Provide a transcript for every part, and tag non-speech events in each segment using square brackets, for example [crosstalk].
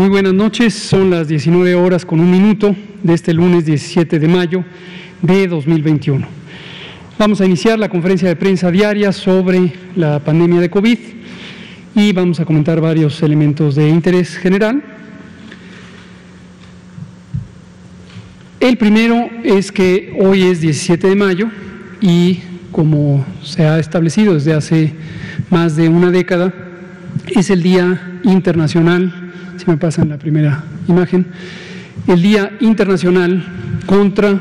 Muy buenas noches, son las 19 horas con un minuto de este lunes 17 de mayo de 2021. Vamos a iniciar la conferencia de prensa diaria sobre la pandemia de COVID y vamos a comentar varios elementos de interés general. El primero es que hoy es 17 de mayo y como se ha establecido desde hace más de una década, es el Día Internacional si me pasan la primera imagen, el Día Internacional contra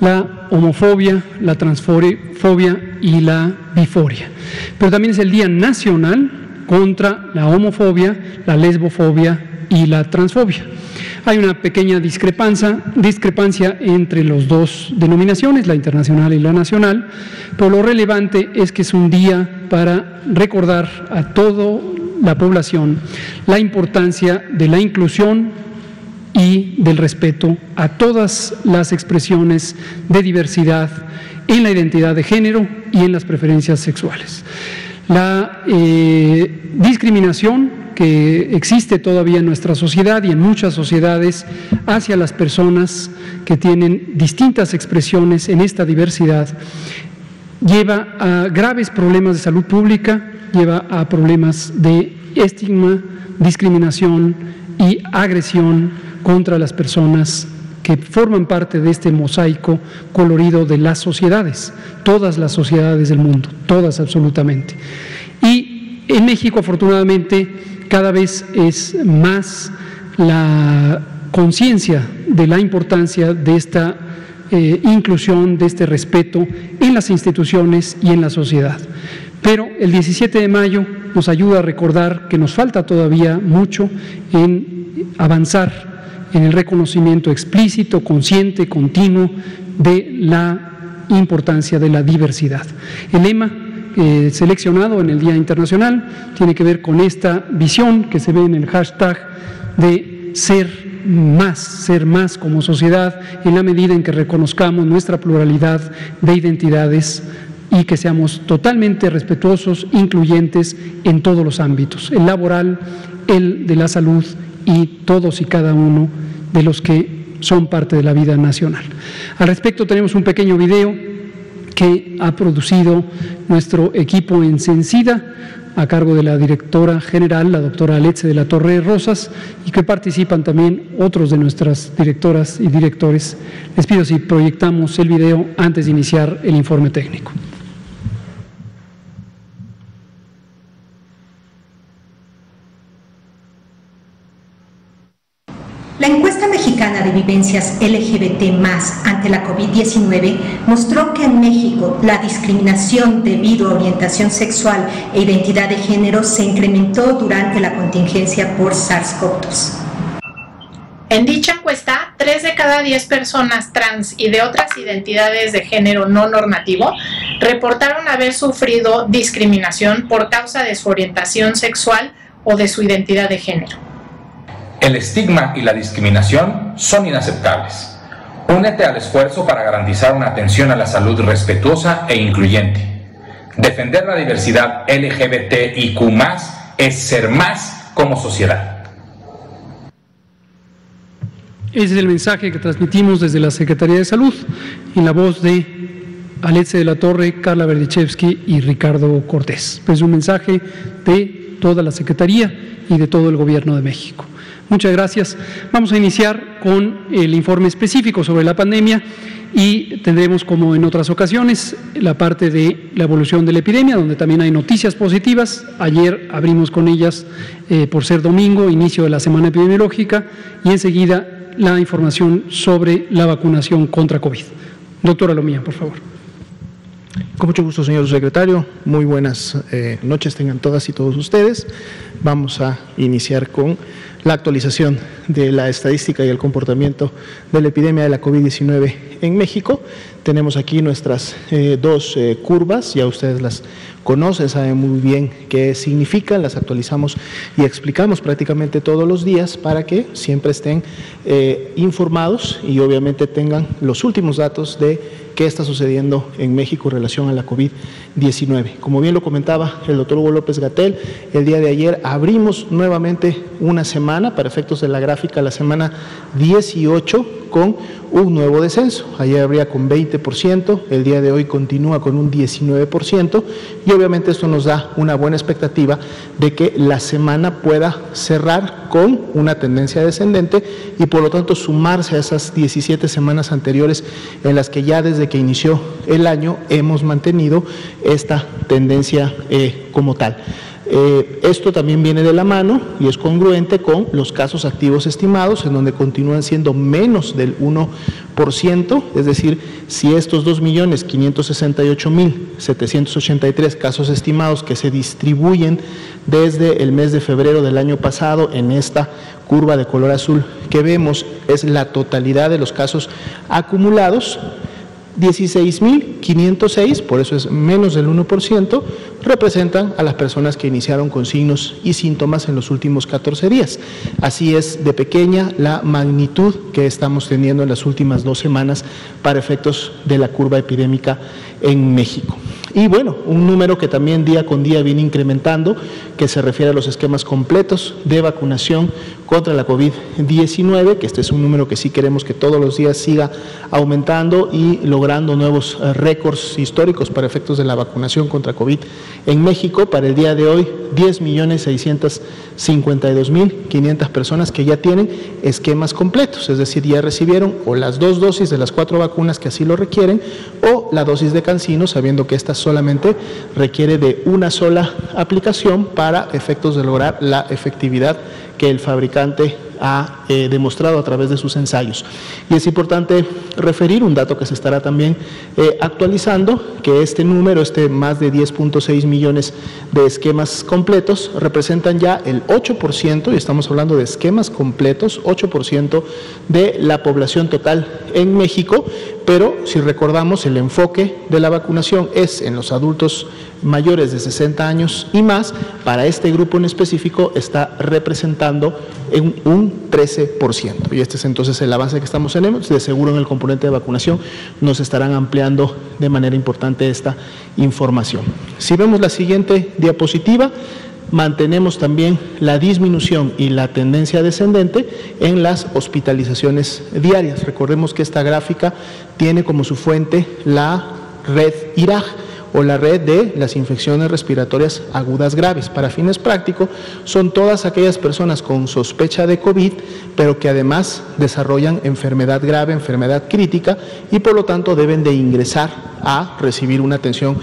la homofobia, la transfobia y la biforia. Pero también es el Día Nacional contra la homofobia, la lesbofobia y la transfobia. Hay una pequeña discrepancia, discrepancia entre las dos denominaciones, la internacional y la nacional, pero lo relevante es que es un día para recordar a todo la población la importancia de la inclusión y del respeto a todas las expresiones de diversidad en la identidad de género y en las preferencias sexuales. La eh, discriminación que existe todavía en nuestra sociedad y en muchas sociedades hacia las personas que tienen distintas expresiones en esta diversidad lleva a graves problemas de salud pública, lleva a problemas de estigma, discriminación y agresión contra las personas que forman parte de este mosaico colorido de las sociedades, todas las sociedades del mundo, todas absolutamente. Y en México, afortunadamente, cada vez es más la conciencia de la importancia de esta eh, inclusión, de este respeto en las instituciones y en la sociedad. Pero el 17 de mayo nos ayuda a recordar que nos falta todavía mucho en avanzar en el reconocimiento explícito, consciente, continuo de la importancia de la diversidad. El lema eh, seleccionado en el Día Internacional tiene que ver con esta visión que se ve en el hashtag de ser más, ser más como sociedad en la medida en que reconozcamos nuestra pluralidad de identidades y que seamos totalmente respetuosos, incluyentes en todos los ámbitos, el laboral, el de la salud y todos y cada uno de los que son parte de la vida nacional. Al respecto tenemos un pequeño video que ha producido nuestro equipo en Sencida a cargo de la directora general, la doctora Alexe de la Torre Rosas, y que participan también otros de nuestras directoras y directores. Les pido si proyectamos el video antes de iniciar el informe técnico. La encuesta mexicana de vivencias LGBT ante la COVID-19 mostró que en México la discriminación debido a orientación sexual e identidad de género se incrementó durante la contingencia por SARS-CoV-2. En dicha encuesta, 3 de cada 10 personas trans y de otras identidades de género no normativo reportaron haber sufrido discriminación por causa de su orientación sexual o de su identidad de género. El estigma y la discriminación son inaceptables. Únete al esfuerzo para garantizar una atención a la salud respetuosa e incluyente. Defender la diversidad LGBTIQ es ser más como sociedad. Ese es el mensaje que transmitimos desde la Secretaría de Salud en la voz de Alexe de la Torre, Carla Berdichevsky y Ricardo Cortés. Es un mensaje de toda la Secretaría y de todo el Gobierno de México. Muchas gracias. Vamos a iniciar con el informe específico sobre la pandemia y tendremos, como en otras ocasiones, la parte de la evolución de la epidemia, donde también hay noticias positivas. Ayer abrimos con ellas eh, por ser domingo, inicio de la semana epidemiológica, y enseguida la información sobre la vacunación contra COVID. Doctora Lomía, por favor. Con mucho gusto, señor secretario. Muy buenas eh, noches tengan todas y todos ustedes. Vamos a iniciar con la actualización de la estadística y el comportamiento de la epidemia de la COVID-19 en México. Tenemos aquí nuestras eh, dos eh, curvas, ya ustedes las conocen, saben muy bien qué significan, las actualizamos y explicamos prácticamente todos los días para que siempre estén eh, informados y obviamente tengan los últimos datos de qué está sucediendo en México en relación a la COVID-19. Como bien lo comentaba el doctor Hugo López Gatel, el día de ayer abrimos nuevamente una semana, para efectos de la gráfica, la semana 18 con un nuevo descenso. Ayer habría con 20%, el día de hoy continúa con un 19% y obviamente esto nos da una buena expectativa de que la semana pueda cerrar con una tendencia descendente y por lo tanto sumarse a esas 17 semanas anteriores en las que ya desde que inició el año hemos mantenido esta tendencia eh, como tal. Eh, esto también viene de la mano y es congruente con los casos activos estimados, en donde continúan siendo menos del 1%, es decir, si estos 2.568.783 casos estimados que se distribuyen desde el mes de febrero del año pasado en esta curva de color azul que vemos es la totalidad de los casos acumulados, 16.506, por eso es menos del 1%, representan a las personas que iniciaron con signos y síntomas en los últimos 14 días. Así es de pequeña la magnitud que estamos teniendo en las últimas dos semanas para efectos de la curva epidémica en México. Y bueno, un número que también día con día viene incrementando, que se refiere a los esquemas completos de vacunación contra la COVID-19, que este es un número que sí queremos que todos los días siga aumentando y logrando nuevos eh, récords históricos para efectos de la vacunación contra COVID en México. Para el día de hoy, 10.652.500 personas que ya tienen esquemas completos, es decir, ya recibieron o las dos dosis de las cuatro vacunas que así lo requieren o la dosis de cancino, sabiendo que esta solamente requiere de una sola aplicación para efectos de lograr la efectividad que el fabricante ha eh, demostrado a través de sus ensayos. Y es importante referir un dato que se estará también eh, actualizando, que este número, este más de 10.6 millones de esquemas completos, representan ya el 8%, y estamos hablando de esquemas completos, 8% de la población total en México, pero si recordamos el enfoque de la vacunación es en los adultos mayores de 60 años y más, para este grupo en específico está representando un 13%. Y este es entonces el avance que estamos teniendo. De seguro en el componente de vacunación nos estarán ampliando de manera importante esta información. Si vemos la siguiente diapositiva, mantenemos también la disminución y la tendencia descendente en las hospitalizaciones diarias. Recordemos que esta gráfica tiene como su fuente la red IRAG o la red de las infecciones respiratorias agudas graves. Para fines prácticos, son todas aquellas personas con sospecha de COVID, pero que además desarrollan enfermedad grave, enfermedad crítica, y por lo tanto deben de ingresar a recibir una atención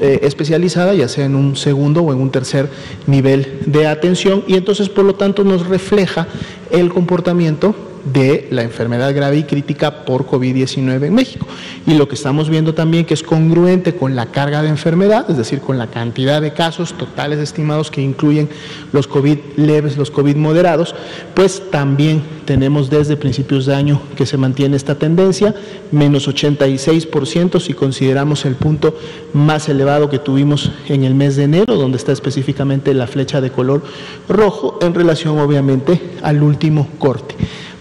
eh, especializada, ya sea en un segundo o en un tercer nivel de atención, y entonces por lo tanto nos refleja el comportamiento de la enfermedad grave y crítica por COVID-19 en México. Y lo que estamos viendo también que es congruente con la carga de enfermedad, es decir, con la cantidad de casos totales estimados que incluyen los COVID leves, los COVID moderados, pues también tenemos desde principios de año que se mantiene esta tendencia, menos 86% si consideramos el punto más elevado que tuvimos en el mes de enero, donde está específicamente la flecha de color rojo en relación obviamente al último corte.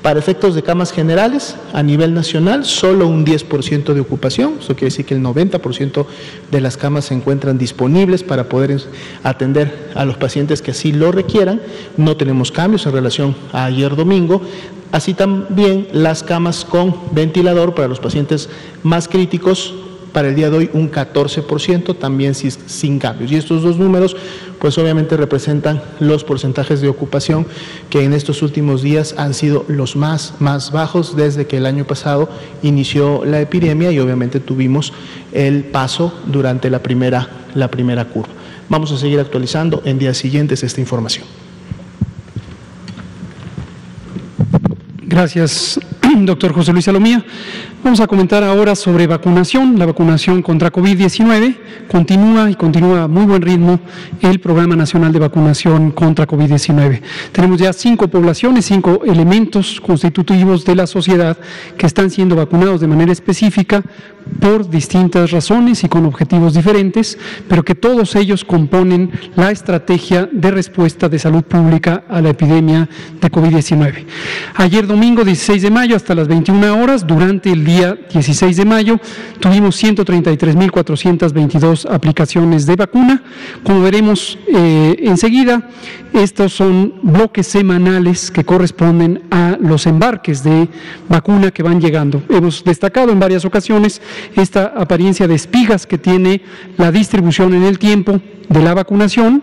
Para efectos de camas generales, a nivel nacional, solo un 10% de ocupación, eso quiere decir que el 90% de las camas se encuentran disponibles para poder atender a los pacientes que así lo requieran. No tenemos cambios en relación a ayer domingo. Así también las camas con ventilador para los pacientes más críticos para el día de hoy un 14%, también sin cambios. Y estos dos números, pues obviamente representan los porcentajes de ocupación que en estos últimos días han sido los más, más bajos desde que el año pasado inició la epidemia y obviamente tuvimos el paso durante la primera, la primera curva. Vamos a seguir actualizando en días siguientes esta información. Gracias, doctor José Luis Salomía. Vamos a comentar ahora sobre vacunación. La vacunación contra COVID-19 continúa y continúa a muy buen ritmo el Programa Nacional de Vacunación contra COVID-19. Tenemos ya cinco poblaciones, cinco elementos constitutivos de la sociedad que están siendo vacunados de manera específica por distintas razones y con objetivos diferentes, pero que todos ellos componen la estrategia de respuesta de salud pública a la epidemia de COVID-19. Ayer domingo 16 de mayo hasta las 21 horas, durante el día día 16 de mayo tuvimos 133.422 aplicaciones de vacuna. Como veremos eh, enseguida, estos son bloques semanales que corresponden a los embarques de vacuna que van llegando. Hemos destacado en varias ocasiones esta apariencia de espigas que tiene la distribución en el tiempo de la vacunación,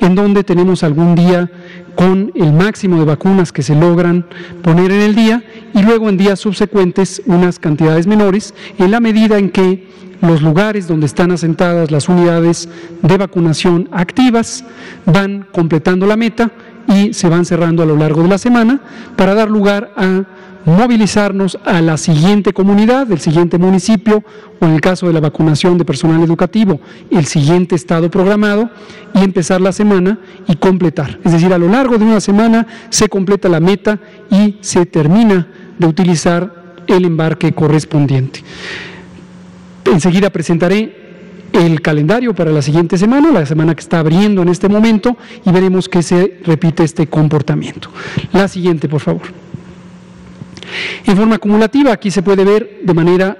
en donde tenemos algún día con el máximo de vacunas que se logran poner en el día y luego en días subsecuentes unas cantidades menores en la medida en que los lugares donde están asentadas las unidades de vacunación activas van completando la meta y se van cerrando a lo largo de la semana para dar lugar a movilizarnos a la siguiente comunidad, del siguiente municipio o en el caso de la vacunación de personal educativo, el siguiente estado programado y empezar la semana y completar. Es decir, a lo largo de una semana se completa la meta y se termina de utilizar el embarque correspondiente. Enseguida presentaré el calendario para la siguiente semana, la semana que está abriendo en este momento, y veremos que se repite este comportamiento. La siguiente, por favor. En forma acumulativa, aquí se puede ver de manera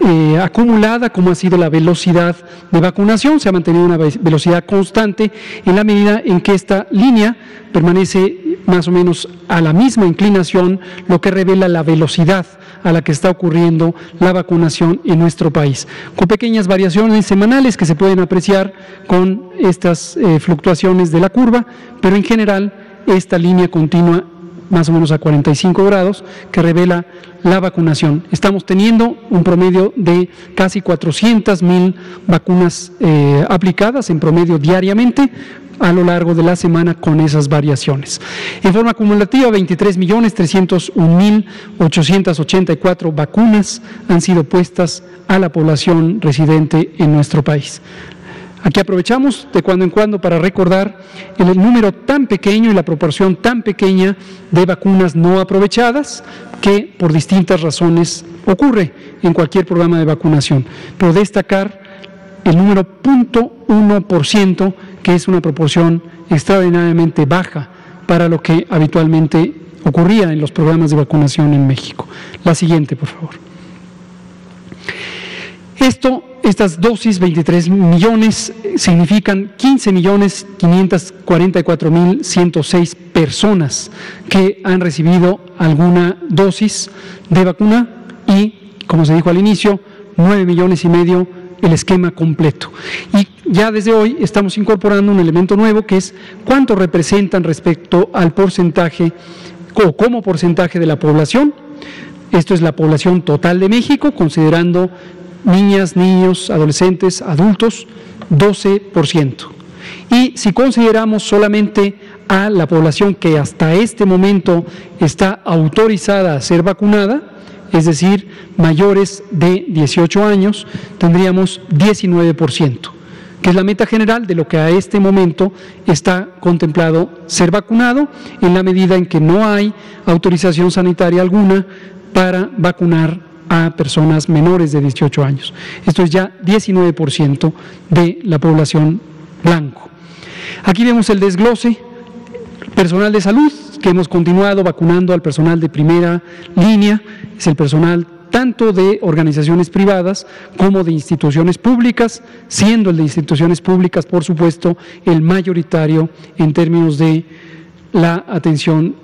eh, acumulada cómo ha sido la velocidad de vacunación, se ha mantenido una velocidad constante en la medida en que esta línea permanece más o menos a la misma inclinación, lo que revela la velocidad a la que está ocurriendo la vacunación en nuestro país, con pequeñas variaciones semanales que se pueden apreciar con estas eh, fluctuaciones de la curva, pero en general esta línea continua más o menos a 45 grados, que revela la vacunación. Estamos teniendo un promedio de casi 400 mil vacunas eh, aplicadas en promedio diariamente a lo largo de la semana con esas variaciones. En forma acumulativa, 23 millones 301 mil 884 vacunas han sido puestas a la población residente en nuestro país. Aquí aprovechamos de cuando en cuando para recordar el número tan pequeño y la proporción tan pequeña de vacunas no aprovechadas que por distintas razones ocurre en cualquier programa de vacunación. Pero destacar el número 0.1%, que es una proporción extraordinariamente baja para lo que habitualmente ocurría en los programas de vacunación en México. La siguiente, por favor. Esto estas dosis, 23 millones, significan 15 millones 544 mil 106 personas que han recibido alguna dosis de vacuna y, como se dijo al inicio, 9 millones y medio el esquema completo. Y ya desde hoy estamos incorporando un elemento nuevo que es cuánto representan respecto al porcentaje o como porcentaje de la población. Esto es la población total de México, considerando niñas, niños, adolescentes, adultos, 12%. Y si consideramos solamente a la población que hasta este momento está autorizada a ser vacunada, es decir, mayores de 18 años, tendríamos 19%, que es la meta general de lo que a este momento está contemplado ser vacunado, en la medida en que no hay autorización sanitaria alguna para vacunar a personas menores de 18 años. Esto es ya 19% de la población blanco. Aquí vemos el desglose personal de salud, que hemos continuado vacunando al personal de primera línea, es el personal tanto de organizaciones privadas como de instituciones públicas, siendo el de instituciones públicas, por supuesto, el mayoritario en términos de la atención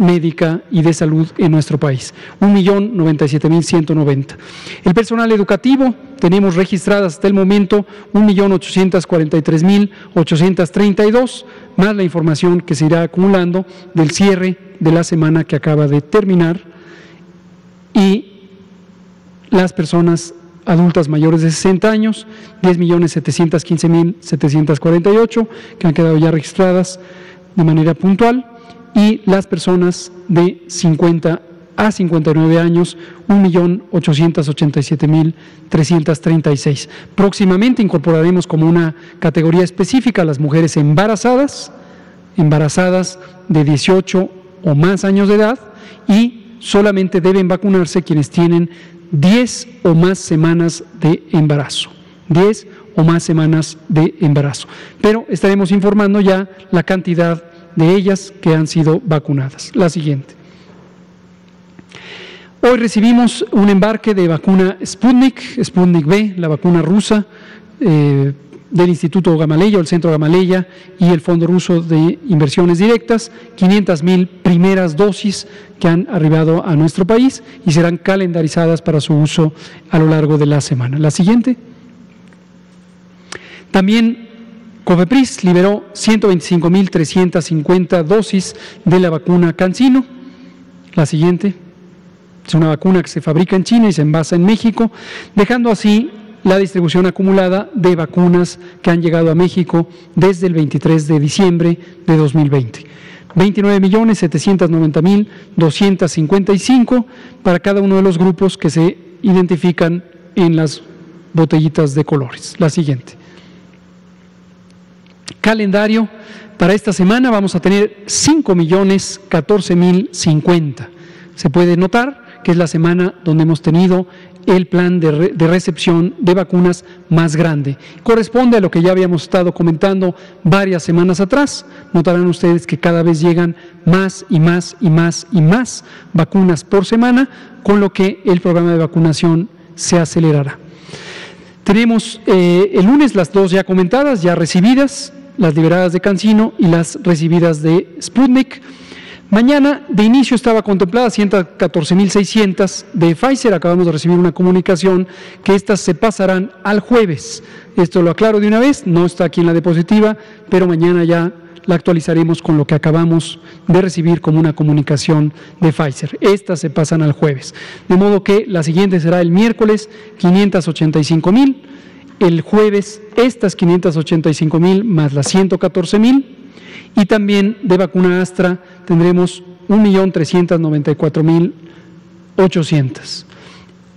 médica y de salud en nuestro país, 1.097.190. El personal educativo, tenemos registradas hasta el momento 1.843.832, más la información que se irá acumulando del cierre de la semana que acaba de terminar y las personas adultas mayores de 60 años, 10.715.748 que han quedado ya registradas de manera puntual y las personas de 50 a 59 años, 1.887.336. Próximamente incorporaremos como una categoría específica a las mujeres embarazadas, embarazadas de 18 o más años de edad y solamente deben vacunarse quienes tienen 10 o más semanas de embarazo. 10 o más semanas de embarazo. Pero estaremos informando ya la cantidad de ellas que han sido vacunadas. La siguiente. Hoy recibimos un embarque de vacuna Sputnik, Sputnik B, la vacuna rusa eh, del Instituto Gamaleya el Centro Gamaleya y el Fondo Ruso de Inversiones Directas, 500 mil primeras dosis que han arribado a nuestro país y serán calendarizadas para su uso a lo largo de la semana. La siguiente. También COFEPRIS liberó 125.350 dosis de la vacuna Cancino. La siguiente. Es una vacuna que se fabrica en China y se envasa en México, dejando así la distribución acumulada de vacunas que han llegado a México desde el 23 de diciembre de 2020. 29.790.255 para cada uno de los grupos que se identifican en las botellitas de colores. La siguiente. Calendario. Para esta semana vamos a tener 5.014.050. Se puede notar que es la semana donde hemos tenido el plan de, recepción de vacunas más grande. Corresponde a lo que ya habíamos estado comentando varias semanas atrás. Notarán ustedes que cada vez llegan más y más y más y más vacunas por semana, con lo que el programa de vacunación se acelerará. Tenemos eh, el lunes las dos ya comentadas, ya recibidas, las liberadas de Cancino y las recibidas de Sputnik. Mañana de inicio estaba contemplada 114.600 de Pfizer. Acabamos de recibir una comunicación que estas se pasarán al jueves. Esto lo aclaro de una vez, no está aquí en la diapositiva, pero mañana ya la actualizaremos con lo que acabamos de recibir como una comunicación de Pfizer. Estas se pasan al jueves. De modo que la siguiente será el miércoles 585.000, el jueves estas 585.000 más las 114.000 y también de vacuna Astra tendremos 1.394.800.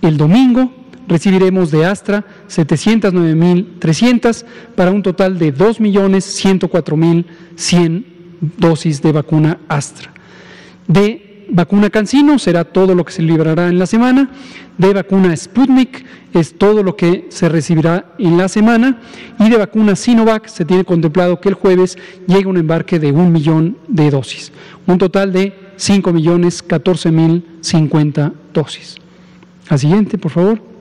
El domingo recibiremos de Astra 709.300 para un total de 2.104.100 dosis de vacuna Astra. Vacuna Cancino será todo lo que se librará en la semana, de vacuna Sputnik es todo lo que se recibirá en la semana y de vacuna Sinovac se tiene contemplado que el jueves llegue un embarque de un millón de dosis, un total de 5 millones 14 mil 50 dosis. La siguiente, por favor.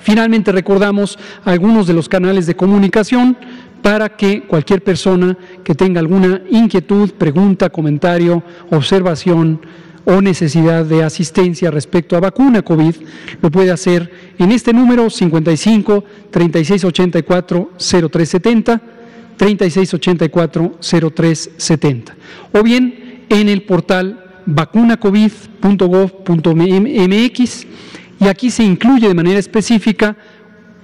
Finalmente recordamos algunos de los canales de comunicación para que cualquier persona que tenga alguna inquietud, pregunta, comentario, observación o necesidad de asistencia respecto a vacuna COVID, lo puede hacer en este número 55 3684 0370 3684 0370 o bien en el portal vacunacovid.gov.mx y aquí se incluye de manera específica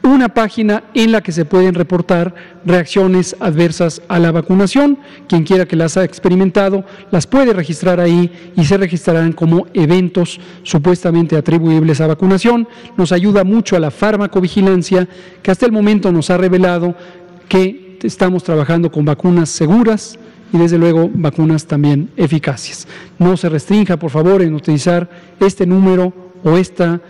una página en la que se pueden reportar reacciones adversas a la vacunación. Quien quiera que las haya experimentado las puede registrar ahí y se registrarán como eventos supuestamente atribuibles a vacunación. Nos ayuda mucho a la farmacovigilancia que hasta el momento nos ha revelado que estamos trabajando con vacunas seguras y desde luego vacunas también eficaces. No se restrinja, por favor, en utilizar este número o esta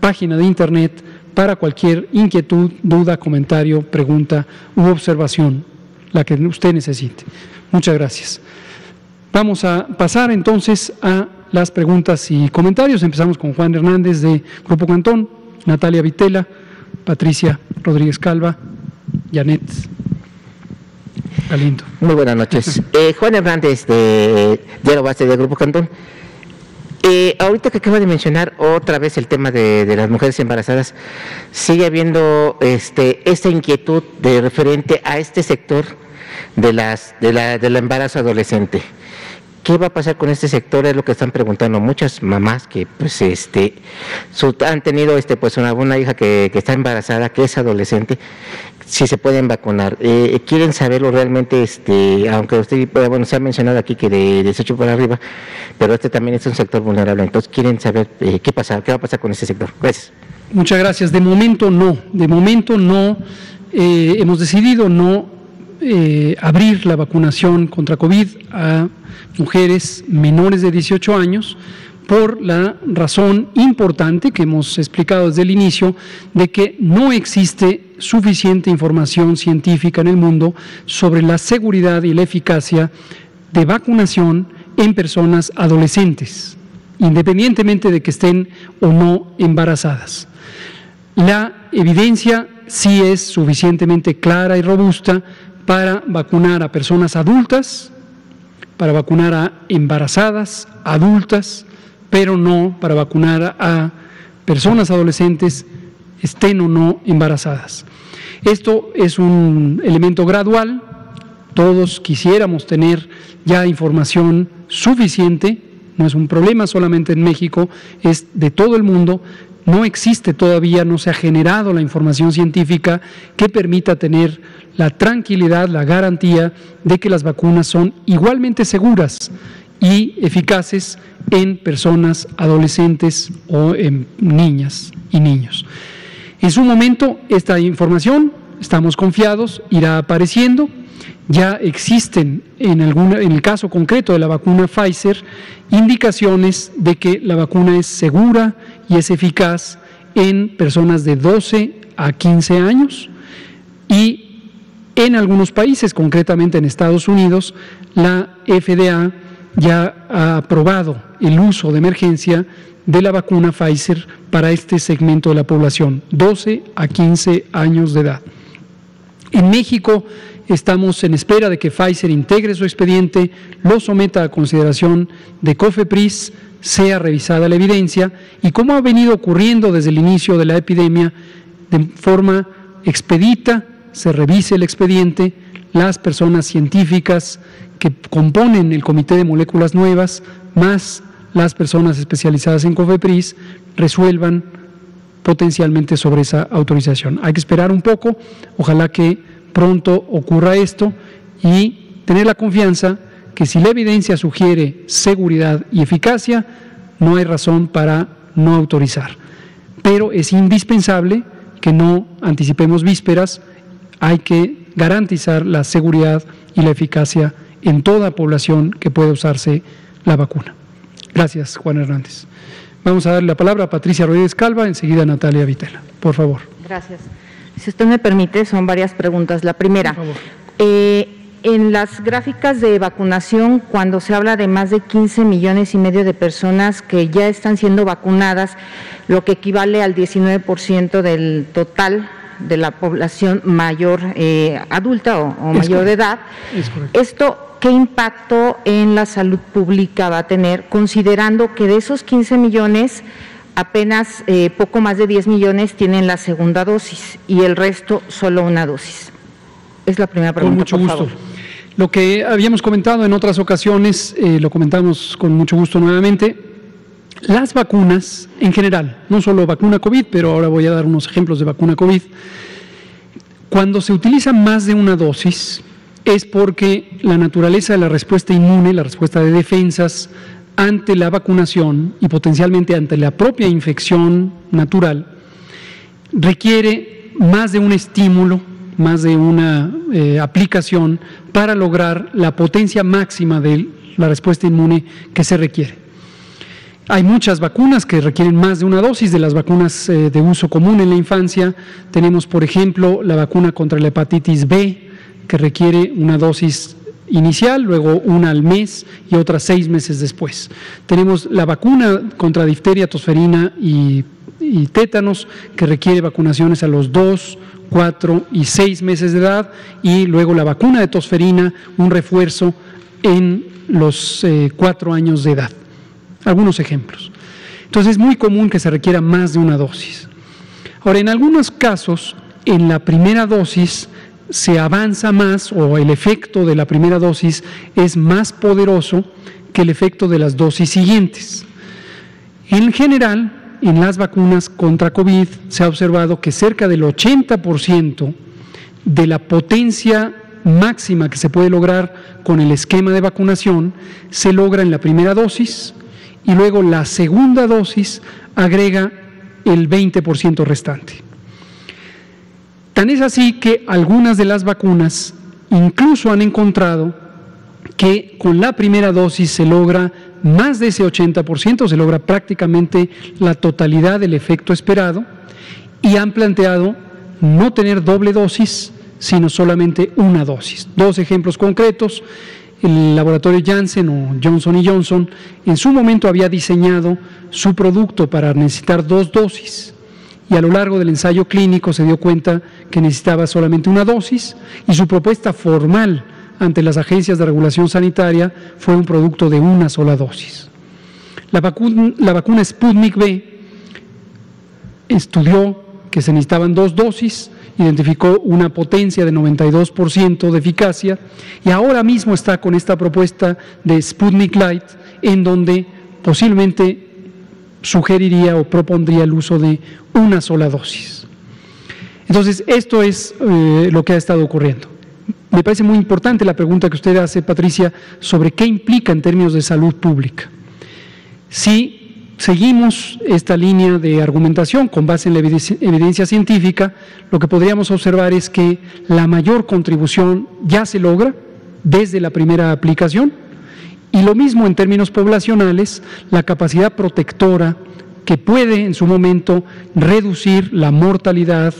página de internet para cualquier inquietud, duda, comentario, pregunta u observación, la que usted necesite. Muchas gracias. Vamos a pasar entonces a las preguntas y comentarios. Empezamos con Juan Hernández de Grupo Cantón, Natalia Vitela, Patricia Rodríguez Calva, Janet Galindo. Muy buenas noches. [laughs] Eh, Juan Hernández de Diario Base de Grupo Cantón. Eh, ahorita que acaba de mencionar otra vez el tema de, las mujeres embarazadas, sigue habiendo este, esta inquietud de referente a este sector de las, de la, del embarazo adolescente. ¿Qué va a pasar con este sector? Es lo que están preguntando muchas mamás que pues este han tenido este pues una, una hija que, que, está embarazada, que es adolescente, si se pueden vacunar. Eh, quieren saberlo realmente, este, aunque usted bueno se ha mencionado aquí que de 18 para arriba, pero este también es un sector vulnerable. Entonces quieren saber eh, qué pasa, qué va a pasar con este sector. Gracias. Muchas gracias. De momento no, de momento no. Eh, hemos decidido no abrir la vacunación contra COVID a mujeres menores de 18 años por la razón importante que hemos explicado desde el inicio de que no existe suficiente información científica en el mundo sobre la seguridad y la eficacia de vacunación en personas adolescentes independientemente de que estén o no embarazadas. La evidencia sí es suficientemente clara y robusta para vacunar a personas adultas, para vacunar a embarazadas, adultas, pero no para vacunar a personas adolescentes, estén o no embarazadas. Esto es un elemento gradual, todos quisiéramos tener ya información suficiente, no es un problema solamente en México, es de todo el mundo, no existe todavía, no se ha generado la información científica que permita tener la tranquilidad, la garantía de que las vacunas son igualmente seguras y eficaces en personas adolescentes o en niñas y niños. En su momento, esta información, estamos confiados, irá apareciendo. Ya existen, en, en el caso concreto de la vacuna Pfizer, indicaciones de que la vacuna es segura y es eficaz en personas de 12 a 15 años y en algunos países, concretamente en Estados Unidos, la FDA ya ha aprobado el uso de emergencia de la vacuna Pfizer para este segmento de la población, 12 a 15 años de edad. En México estamos en espera de que Pfizer integre su expediente, lo someta a consideración de COFEPRIS, sea revisada la evidencia y como ha venido ocurriendo desde el inicio de la epidemia, de forma expedita, se revise el expediente, las personas científicas que componen el Comité de Moléculas Nuevas, más las personas especializadas en COFEPRIS, resuelvan potencialmente sobre esa autorización. Hay que esperar un poco, ojalá que pronto ocurra esto y tener la confianza que si la evidencia sugiere seguridad y eficacia, no hay razón para no autorizar. Pero es indispensable que no anticipemos vísperas, hay que garantizar la seguridad y la eficacia en toda población que pueda usarse la vacuna. Gracias, Juan Hernández. Vamos a darle la palabra a Patricia Rodríguez Calva, enseguida a Natalia Vitela. Por favor. Gracias. Si usted me permite, son varias preguntas. La primera, eh, en las gráficas de vacunación, cuando se habla de más de 15 millones y medio de personas que ya están siendo vacunadas, lo que equivale al 19% del total de la población mayor eh, adulta o, mayor de edad, esto ¿qué impacto en la salud pública va a tener, considerando que de esos 15 millones, apenas eh, poco más de 10 millones tienen la segunda dosis y el resto solo una dosis? Es la primera pregunta. Con mucho gusto. Lo que habíamos comentado en otras ocasiones, eh, lo comentamos con mucho gusto nuevamente, las vacunas en general, no solo vacuna COVID, pero ahora voy a dar unos ejemplos de vacuna COVID, cuando se utiliza más de una dosis es porque la naturaleza de la respuesta inmune, la respuesta de defensas ante la vacunación y potencialmente ante la propia infección natural, requiere más de un estímulo más de una eh, aplicación para lograr la potencia máxima de la respuesta inmune que se requiere. Hay muchas vacunas que requieren más de una dosis de las vacunas eh, de uso común en la infancia. Tenemos, por ejemplo, la vacuna contra la hepatitis B, que requiere una dosis inicial, luego una al mes y otra seis meses después. Tenemos la vacuna contra difteria, tosferina y, tétanos, que requiere vacunaciones a los dos, cuatro y seis meses de edad y luego la vacuna de tosferina, un refuerzo en los eh, cuatro años de edad. Algunos ejemplos. Entonces es muy común que se requiera más de una dosis. Ahora, en algunos casos, en la primera dosis se avanza más o el efecto de la primera dosis es más poderoso que el efecto de las dosis siguientes. En general, en las vacunas contra COVID se ha observado que cerca del 80% de la potencia máxima que se puede lograr con el esquema de vacunación se logra en la primera dosis y luego la segunda dosis agrega el 20% restante. Tan es así que algunas de las vacunas incluso han encontrado que con la primera dosis se logra más de ese 80%, se logra prácticamente la totalidad del efecto esperado y han planteado no tener doble dosis, sino solamente una dosis. Dos ejemplos concretos. El laboratorio Janssen o Johnson Johnson en su momento había diseñado su producto para necesitar dos dosis y a lo largo del ensayo clínico se dio cuenta que necesitaba solamente una dosis y su propuesta formal ante las agencias de regulación sanitaria fue un producto de una sola dosis. La vacuna, la vacuna Sputnik B estudió que se necesitaban dos dosis, identificó una potencia de 92% de eficacia y ahora mismo está con esta propuesta de Sputnik Light en donde posiblemente sugeriría o propondría el uso de una sola dosis. Entonces, esto es eh, lo que ha estado ocurriendo. Me parece muy importante la pregunta que usted hace, Patricia, sobre qué implica en términos de salud pública. Si seguimos esta línea de argumentación con base en la evidencia científica, lo que podríamos observar es que la mayor contribución ya se logra desde la primera aplicación y lo mismo en términos poblacionales, la capacidad protectora que puede en su momento reducir la mortalidad,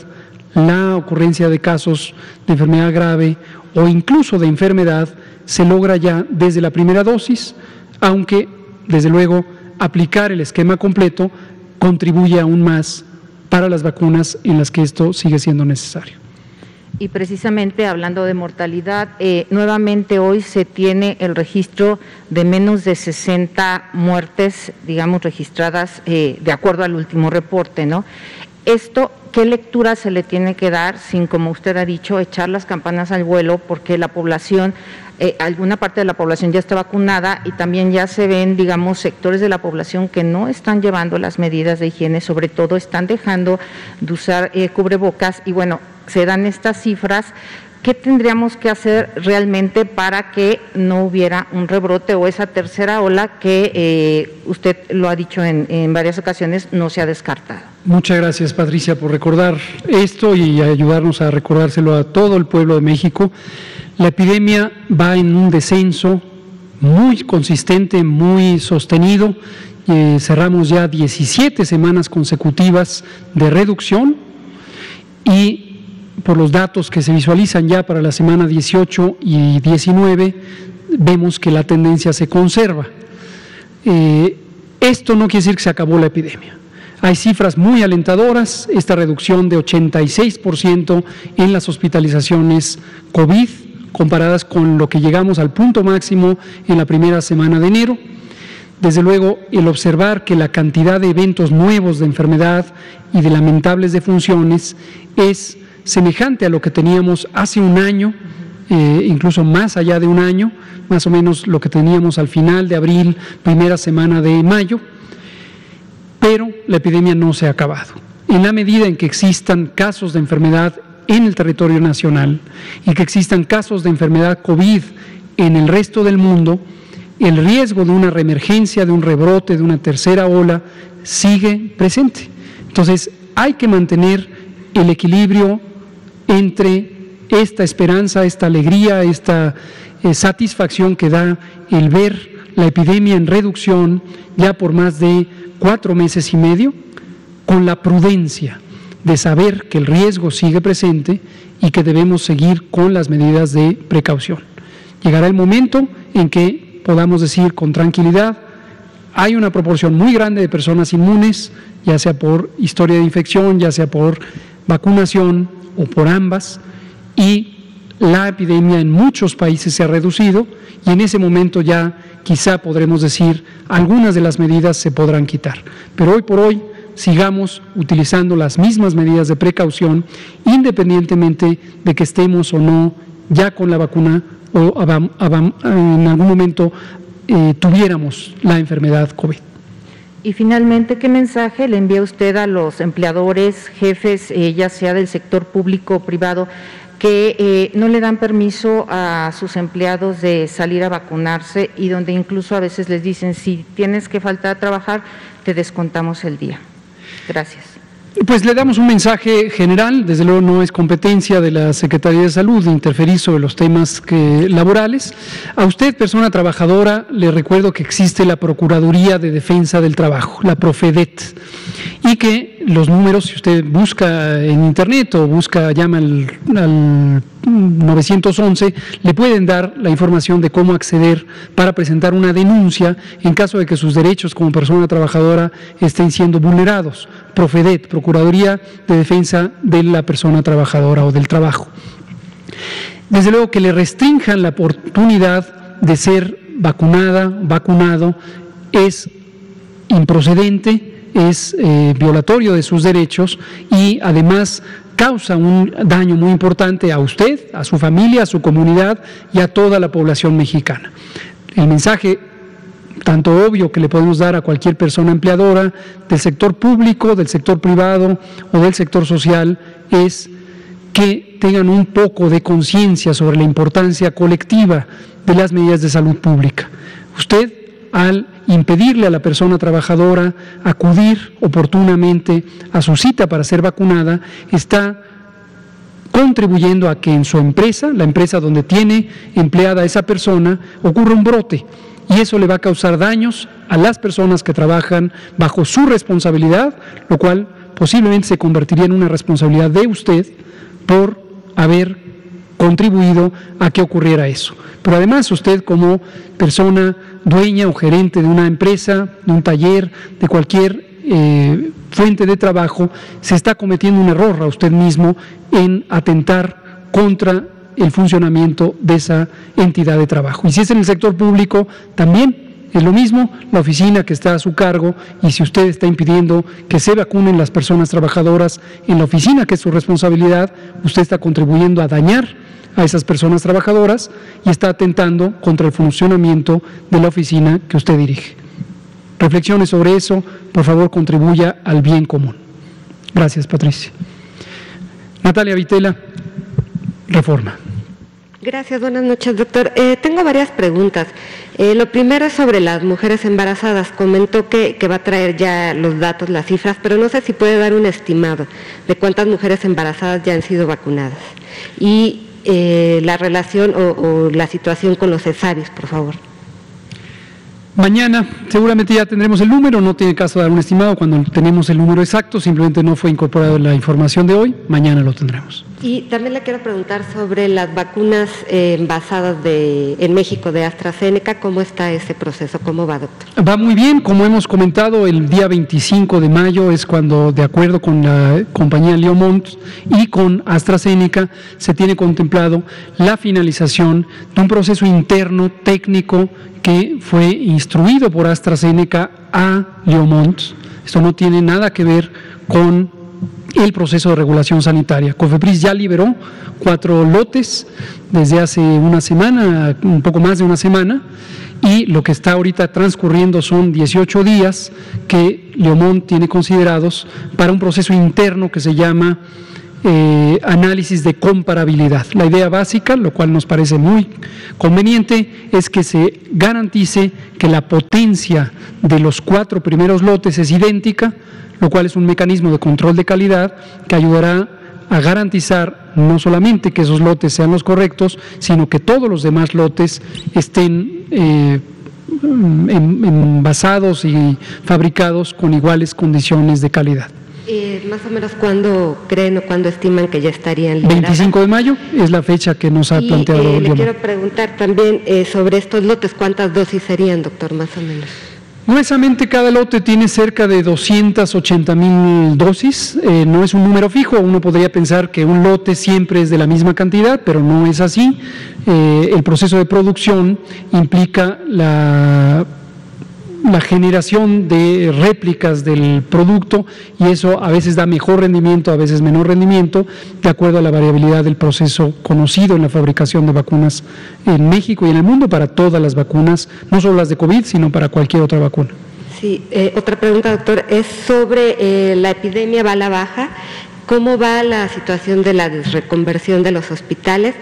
la ocurrencia de casos de enfermedad grave o incluso de enfermedad se logra ya desde la primera dosis, aunque desde luego aplicar el esquema completo contribuye aún más para las vacunas en las que esto sigue siendo necesario. Y precisamente hablando de mortalidad, eh, nuevamente hoy se tiene el registro de menos de 60 muertes, digamos, registradas eh, de acuerdo al último reporte, ¿no? Esto, ¿qué lectura se le tiene que dar sin, como usted ha dicho, echar las campanas al vuelo? Porque la población, eh, alguna parte de la población ya está vacunada y también ya se ven, digamos, sectores de la población que no están llevando las medidas de higiene, sobre todo están dejando de usar eh, cubrebocas y bueno, se dan estas cifras. ¿Qué tendríamos que hacer realmente para que no hubiera un rebrote o esa tercera ola que eh, usted lo ha dicho en, varias ocasiones no se ha descartado? Muchas gracias, Patricia, por recordar esto y ayudarnos a recordárselo a todo el pueblo de México. La epidemia va en un descenso muy consistente, muy sostenido. Eh, cerramos ya 17 semanas consecutivas de reducción y por los datos que se visualizan ya para la semana 18 y 19, vemos que la tendencia se conserva. Eh, esto no quiere decir que se acabó la epidemia. Hay cifras muy alentadoras, esta reducción de 86% en las hospitalizaciones COVID, comparadas con lo que llegamos al punto máximo en la primera semana de enero. Desde luego, el observar que la cantidad de eventos nuevos de enfermedad y de lamentables defunciones es semejante a lo que teníamos hace un año, eh, incluso más allá de un año, más o menos lo que teníamos al final de abril, primera semana de mayo pero la epidemia no se ha acabado. En la medida en que existan casos de enfermedad en el territorio nacional y que existan casos de enfermedad COVID en el resto del mundo, el riesgo de una reemergencia, de un rebrote, de una tercera ola, sigue presente. Entonces, hay que mantener el equilibrio entre esta esperanza, esta alegría, esta eh, satisfacción que da el ver la epidemia en reducción ya por más de cuatro meses y medio con la prudencia de saber que el riesgo sigue presente y que debemos seguir con las medidas de precaución. Llegará el momento en que podamos decir con tranquilidad, hay una proporción muy grande de personas inmunes, ya sea por historia de infección, ya sea por vacunación o por ambas, y la epidemia en muchos países se ha reducido y en ese momento ya quizá podremos decir algunas de las medidas se podrán quitar. Pero hoy por hoy sigamos utilizando las mismas medidas de precaución independientemente de que estemos o no ya con la vacuna o en algún momento eh, tuviéramos la enfermedad COVID. Y finalmente, ¿qué mensaje le envía usted a los empleadores, jefes, eh, ya sea del sector público o privado, que eh, no le dan permiso a sus empleados de salir a vacunarse y donde incluso a veces les dicen, si tienes que faltar a trabajar, te descontamos el día. Gracias. Pues le damos un mensaje general, desde luego no es competencia de la Secretaría de Salud interferir sobre los temas laborales. A usted, persona trabajadora, le recuerdo que existe la Procuraduría de Defensa del Trabajo, la Profedet, y que los números, si usted busca en Internet o busca, llama al, 911 le pueden dar la información de cómo acceder para presentar una denuncia en caso de que sus derechos como persona trabajadora estén siendo vulnerados. Profedet, Procuraduría de Defensa de la Persona Trabajadora o del Trabajo. Desde luego que le restrinjan la oportunidad de ser vacunada, vacunado, es improcedente, es eh, violatorio de sus derechos y además causa un daño muy importante a usted, a su familia, a su comunidad y a toda la población mexicana. El mensaje tanto obvio que le podemos dar a cualquier persona empleadora del sector público, del sector privado o del sector social es que tengan un poco de conciencia sobre la importancia colectiva de las medidas de salud pública. Usted, al impedirle a la persona trabajadora acudir oportunamente a su cita para ser vacunada, está contribuyendo a que en su empresa, la empresa donde tiene empleada esa persona, ocurra un brote. Y eso le va a causar daños a las personas que trabajan bajo su responsabilidad, lo cual posiblemente se convertiría en una responsabilidad de usted por haber contribuido a que ocurriera eso. Pero además usted como persona dueña o gerente de una empresa, de un taller, de cualquier eh, fuente de trabajo, se está cometiendo un error a usted mismo en atentar contra el funcionamiento de esa entidad de trabajo. Y si es en el sector público, también es lo mismo, la oficina que está a su cargo y si usted está impidiendo que se vacunen las personas trabajadoras en la oficina, que es su responsabilidad, usted está contribuyendo a dañar a esas personas trabajadoras y está atentando contra el funcionamiento de la oficina que usted dirige. Reflexiones sobre eso, por favor, contribuya al bien común. Gracias, Patricia. Natalia Vitela, Reforma. Gracias, buenas noches, doctor. Eh, tengo varias preguntas. Eh, lo primero es sobre las mujeres embarazadas. Comentó que, va a traer ya los datos, las cifras, pero no sé si puede dar un estimado de cuántas mujeres embarazadas ya han sido vacunadas. Y eh, la relación o, o la situación con los cesáreos, por favor. Mañana seguramente ya tendremos el número, no tiene caso dar un estimado cuando tenemos el número exacto, simplemente no fue incorporado en la información de hoy, mañana lo tendremos. Y también le quiero preguntar sobre las vacunas eh, envasadas de, en México de AstraZeneca, ¿cómo está ese proceso? ¿Cómo va, doctor? Va muy bien, como hemos comentado, el día 25 de mayo es cuando, de acuerdo con la compañía Leomont y con AstraZeneca, se tiene contemplado la finalización de un proceso interno técnico que fue instruido por AstraZeneca a Leomont. Esto no tiene nada que ver con el proceso de regulación sanitaria. COFEPRIS ya liberó cuatro lotes desde hace una semana, un poco más de una semana, y lo que está ahorita transcurriendo son 18 días que Leomont tiene considerados para un proceso interno que se llama eh, análisis de comparabilidad. La idea básica, lo cual nos parece muy conveniente, es que se garantice que la potencia de los cuatro primeros lotes es idéntica, lo cual es un mecanismo de control de calidad que ayudará a garantizar no solamente que esos lotes sean los correctos, sino que todos los demás lotes estén eh, envasados y fabricados con iguales condiciones de calidad. Eh, más o menos cuándo creen o cuándo estiman que ya estarían liberadas? 25 de mayo es la fecha que nos ha planteado. Eh, le quiero preguntar también eh, sobre estos lotes, ¿cuántas dosis serían, doctor, más o menos? Gruesamente cada lote tiene cerca de 280 mil dosis, eh, no es un número fijo, uno podría pensar que un lote siempre es de la misma cantidad, pero no es así. Eh, el proceso de producción implica la la generación de réplicas del producto y eso a veces da mejor rendimiento, a veces menor rendimiento, de acuerdo a la variabilidad del proceso conocido en la fabricación de vacunas en México y en el mundo para todas las vacunas, no solo las de COVID, sino para cualquier otra vacuna. Sí, eh, otra pregunta, doctor, es sobre eh, la epidemia va la baja. ¿Cómo va la situación de la reconversión de los hospitales?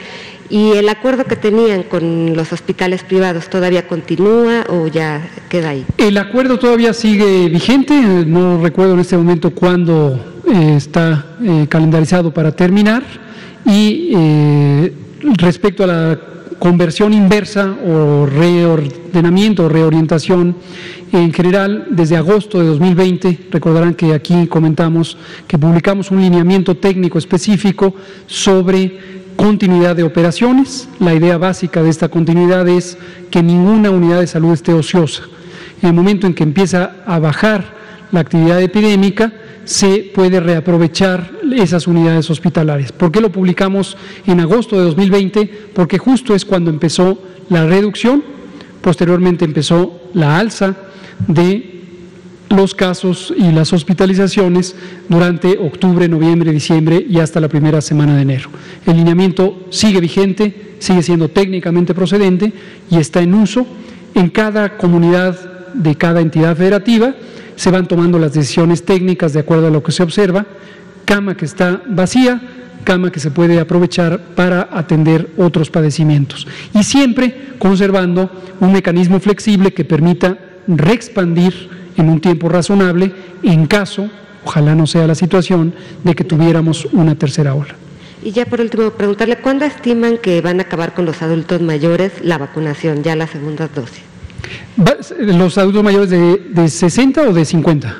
¿Y el acuerdo que tenían con los hospitales privados todavía continúa o ya queda ahí? El acuerdo todavía sigue vigente, no recuerdo en este momento cuándo eh, está eh, calendarizado para terminar. Y eh, respecto a la conversión inversa o reordenamiento o reorientación, en general, desde agosto de 2020, recordarán que aquí comentamos que publicamos un lineamiento técnico específico sobre continuidad de operaciones. La idea básica de esta continuidad es que ninguna unidad de salud esté ociosa. En el momento en que empieza a bajar la actividad epidémica, se puede reaprovechar esas unidades hospitalarias. ¿Por qué lo publicamos en agosto de 2020? Porque justo es cuando empezó la reducción, posteriormente empezó la alza de los casos y las hospitalizaciones durante octubre, noviembre, diciembre y hasta la primera semana de enero. El lineamiento sigue vigente, sigue siendo técnicamente procedente y está en uso en cada comunidad de cada entidad federativa. Se van tomando las decisiones técnicas de acuerdo a lo que se observa. Cama que está vacía, cama que se puede aprovechar para atender otros padecimientos. Y siempre conservando un mecanismo flexible que permita reexpandir en un tiempo razonable en caso, ojalá no sea la situación, de que tuviéramos una tercera ola. Y ya por último, preguntarle, ¿cuándo estiman que van a acabar con los adultos mayores la vacunación, ya la segunda dosis? ¿Los adultos mayores de, de 60 o de 50?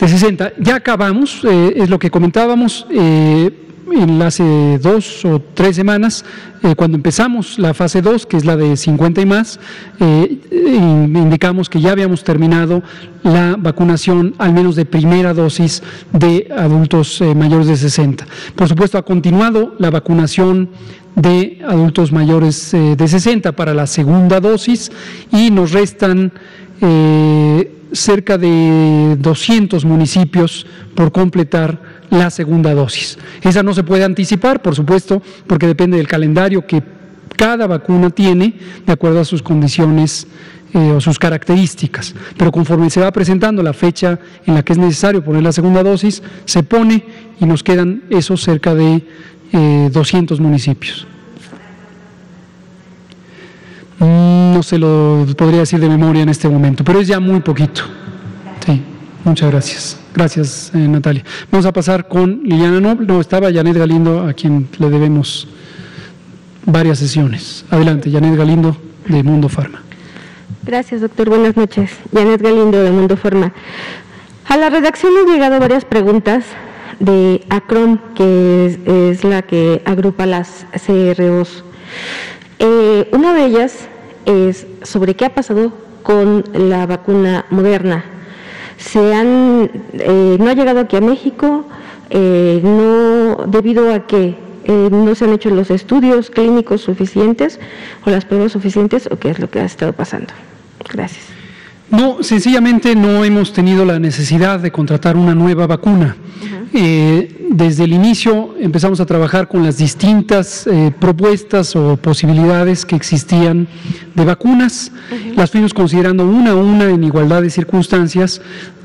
De 60. Ya acabamos, eh, es lo que comentábamos. Eh, hace dos o tres semanas, eh, cuando empezamos la fase 2, que es la de 50 y más, eh, indicamos que ya habíamos terminado la vacunación, al menos de primera dosis, de adultos eh, mayores de 60. Por supuesto, ha continuado la vacunación de adultos mayores de 60 para la segunda dosis y nos restan cerca de 200 municipios por completar la segunda dosis. Esa no se puede anticipar, por supuesto, porque depende del calendario que cada vacuna tiene de acuerdo a sus condiciones eh, o sus características. Pero conforme se va presentando la fecha en la que es necesario poner la segunda dosis, se pone y nos quedan esos cerca de 200 eh, municipios. No se lo podría decir de memoria en este momento, pero es ya muy poquito. Sí, muchas gracias. Gracias, eh, Natalia. Vamos a pasar con Liliana Noble. No, estaba Janet Galindo, a quien le debemos varias sesiones. Adelante, Janet Galindo, de Mundo Farma. Gracias, doctor. Buenas noches. Janet Galindo, de Mundo Farma. A la redacción han llegado varias preguntas de ACRON, que es, la que agrupa las CROs. Eh, una de ellas es sobre qué ha pasado con la vacuna moderna se han, eh, no ha llegado aquí a México, eh, no debido a que eh, no se han hecho los estudios clínicos suficientes o las pruebas suficientes o qué es lo que ha estado pasando. Gracias. No, sencillamente no hemos tenido la necesidad de contratar una nueva vacuna. Eh, desde el inicio empezamos a trabajar con las distintas eh, propuestas o posibilidades que existían de vacunas. Las fuimos considerando una a una en igualdad de circunstancias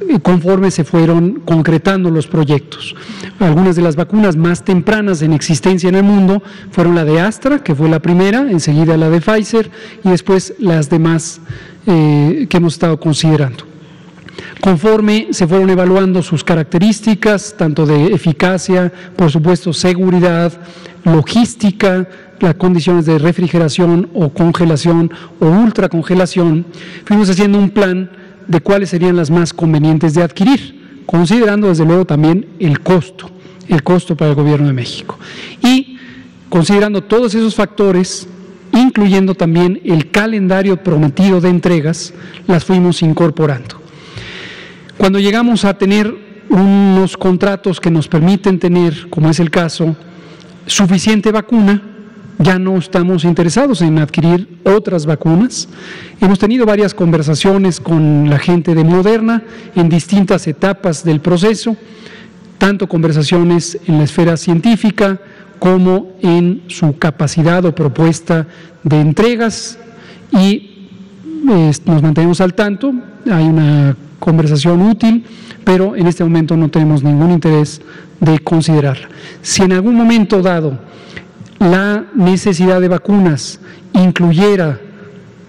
eh, conforme se fueron concretando los proyectos. Algunas de las vacunas más tempranas en existencia en el mundo fueron la de Astra, que fue la primera, enseguida la de Pfizer y después las demás que hemos estado considerando conforme se fueron evaluando sus características, tanto de eficacia, por supuesto, seguridad, logística, las condiciones de refrigeración o congelación o ultracongelación, fuimos haciendo un plan de cuáles serían las más convenientes de adquirir, considerando desde luego también el costo, el costo para el gobierno de México. Y considerando todos esos factores, incluyendo también el calendario prometido de entregas, las fuimos incorporando. Cuando llegamos a tener unos contratos que nos permiten tener, como es el caso, suficiente vacuna, ya no estamos interesados en adquirir otras vacunas. Hemos tenido varias conversaciones con la gente de Moderna en distintas etapas del proceso, tanto conversaciones en la esfera científica como en su capacidad o propuesta de entregas y nos mantenemos al tanto. Hay una conversación útil, pero en este momento no tenemos ningún interés de considerarla. Si en algún momento dado la necesidad de vacunas incluyera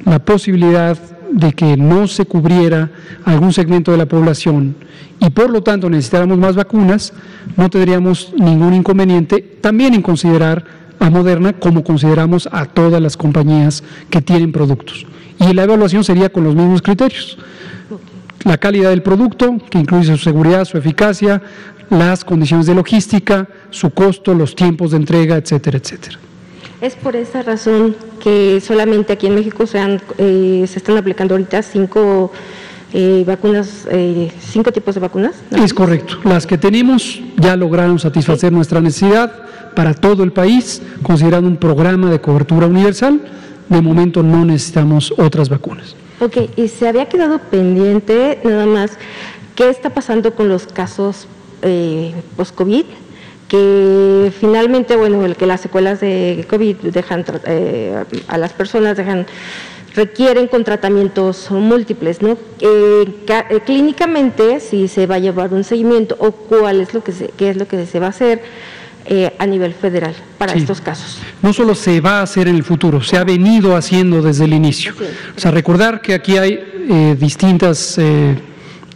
la posibilidad de que no se cubriera algún segmento de la población y por lo tanto necesitáramos más vacunas, no tendríamos ningún inconveniente también en considerar a Moderna como consideramos a todas las compañías que tienen productos. Y la evaluación sería con los mismos criterios la calidad del producto, que incluye su seguridad, su eficacia, las condiciones de logística, su costo, los tiempos de entrega, etcétera, etcétera. Es por esa razón que solamente aquí en México se, eh, se están aplicando ahorita cinco eh, vacunas, eh, cinco tipos de vacunas. Es correcto. Las que tenemos ya lograron satisfacer nuestra necesidad para todo el país, considerando un programa de cobertura universal. De momento no necesitamos otras vacunas. Ok, y se había quedado pendiente nada más qué está pasando con los casos eh, post-COVID, que finalmente, bueno, el que las secuelas de COVID dejan eh, a las personas, dejan requieren con tratamientos múltiples, ¿no? Eh, eh, clínicamente, si se va a llevar un seguimiento o cuál es lo que se, qué es lo que se va a hacer eh, a nivel federal para estos casos. No solo se va a hacer en el futuro, se ha venido haciendo desde el inicio. O sea, recordar que aquí hay distintas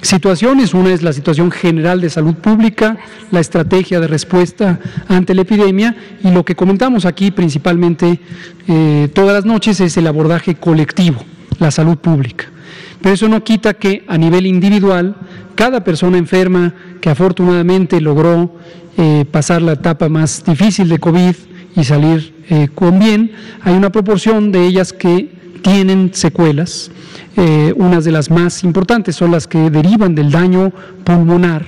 situaciones. Una es la situación general de salud pública, la estrategia de respuesta ante la epidemia y lo que comentamos aquí principalmente eh, todas las noches es el abordaje colectivo, la salud pública. Pero eso no quita que a nivel individual, cada persona enferma que afortunadamente logró eh, pasar la etapa más difícil de COVID y salir eh, con bien, hay una proporción de ellas que tienen secuelas. Eh, unas de las más importantes son las que derivan del daño pulmonar.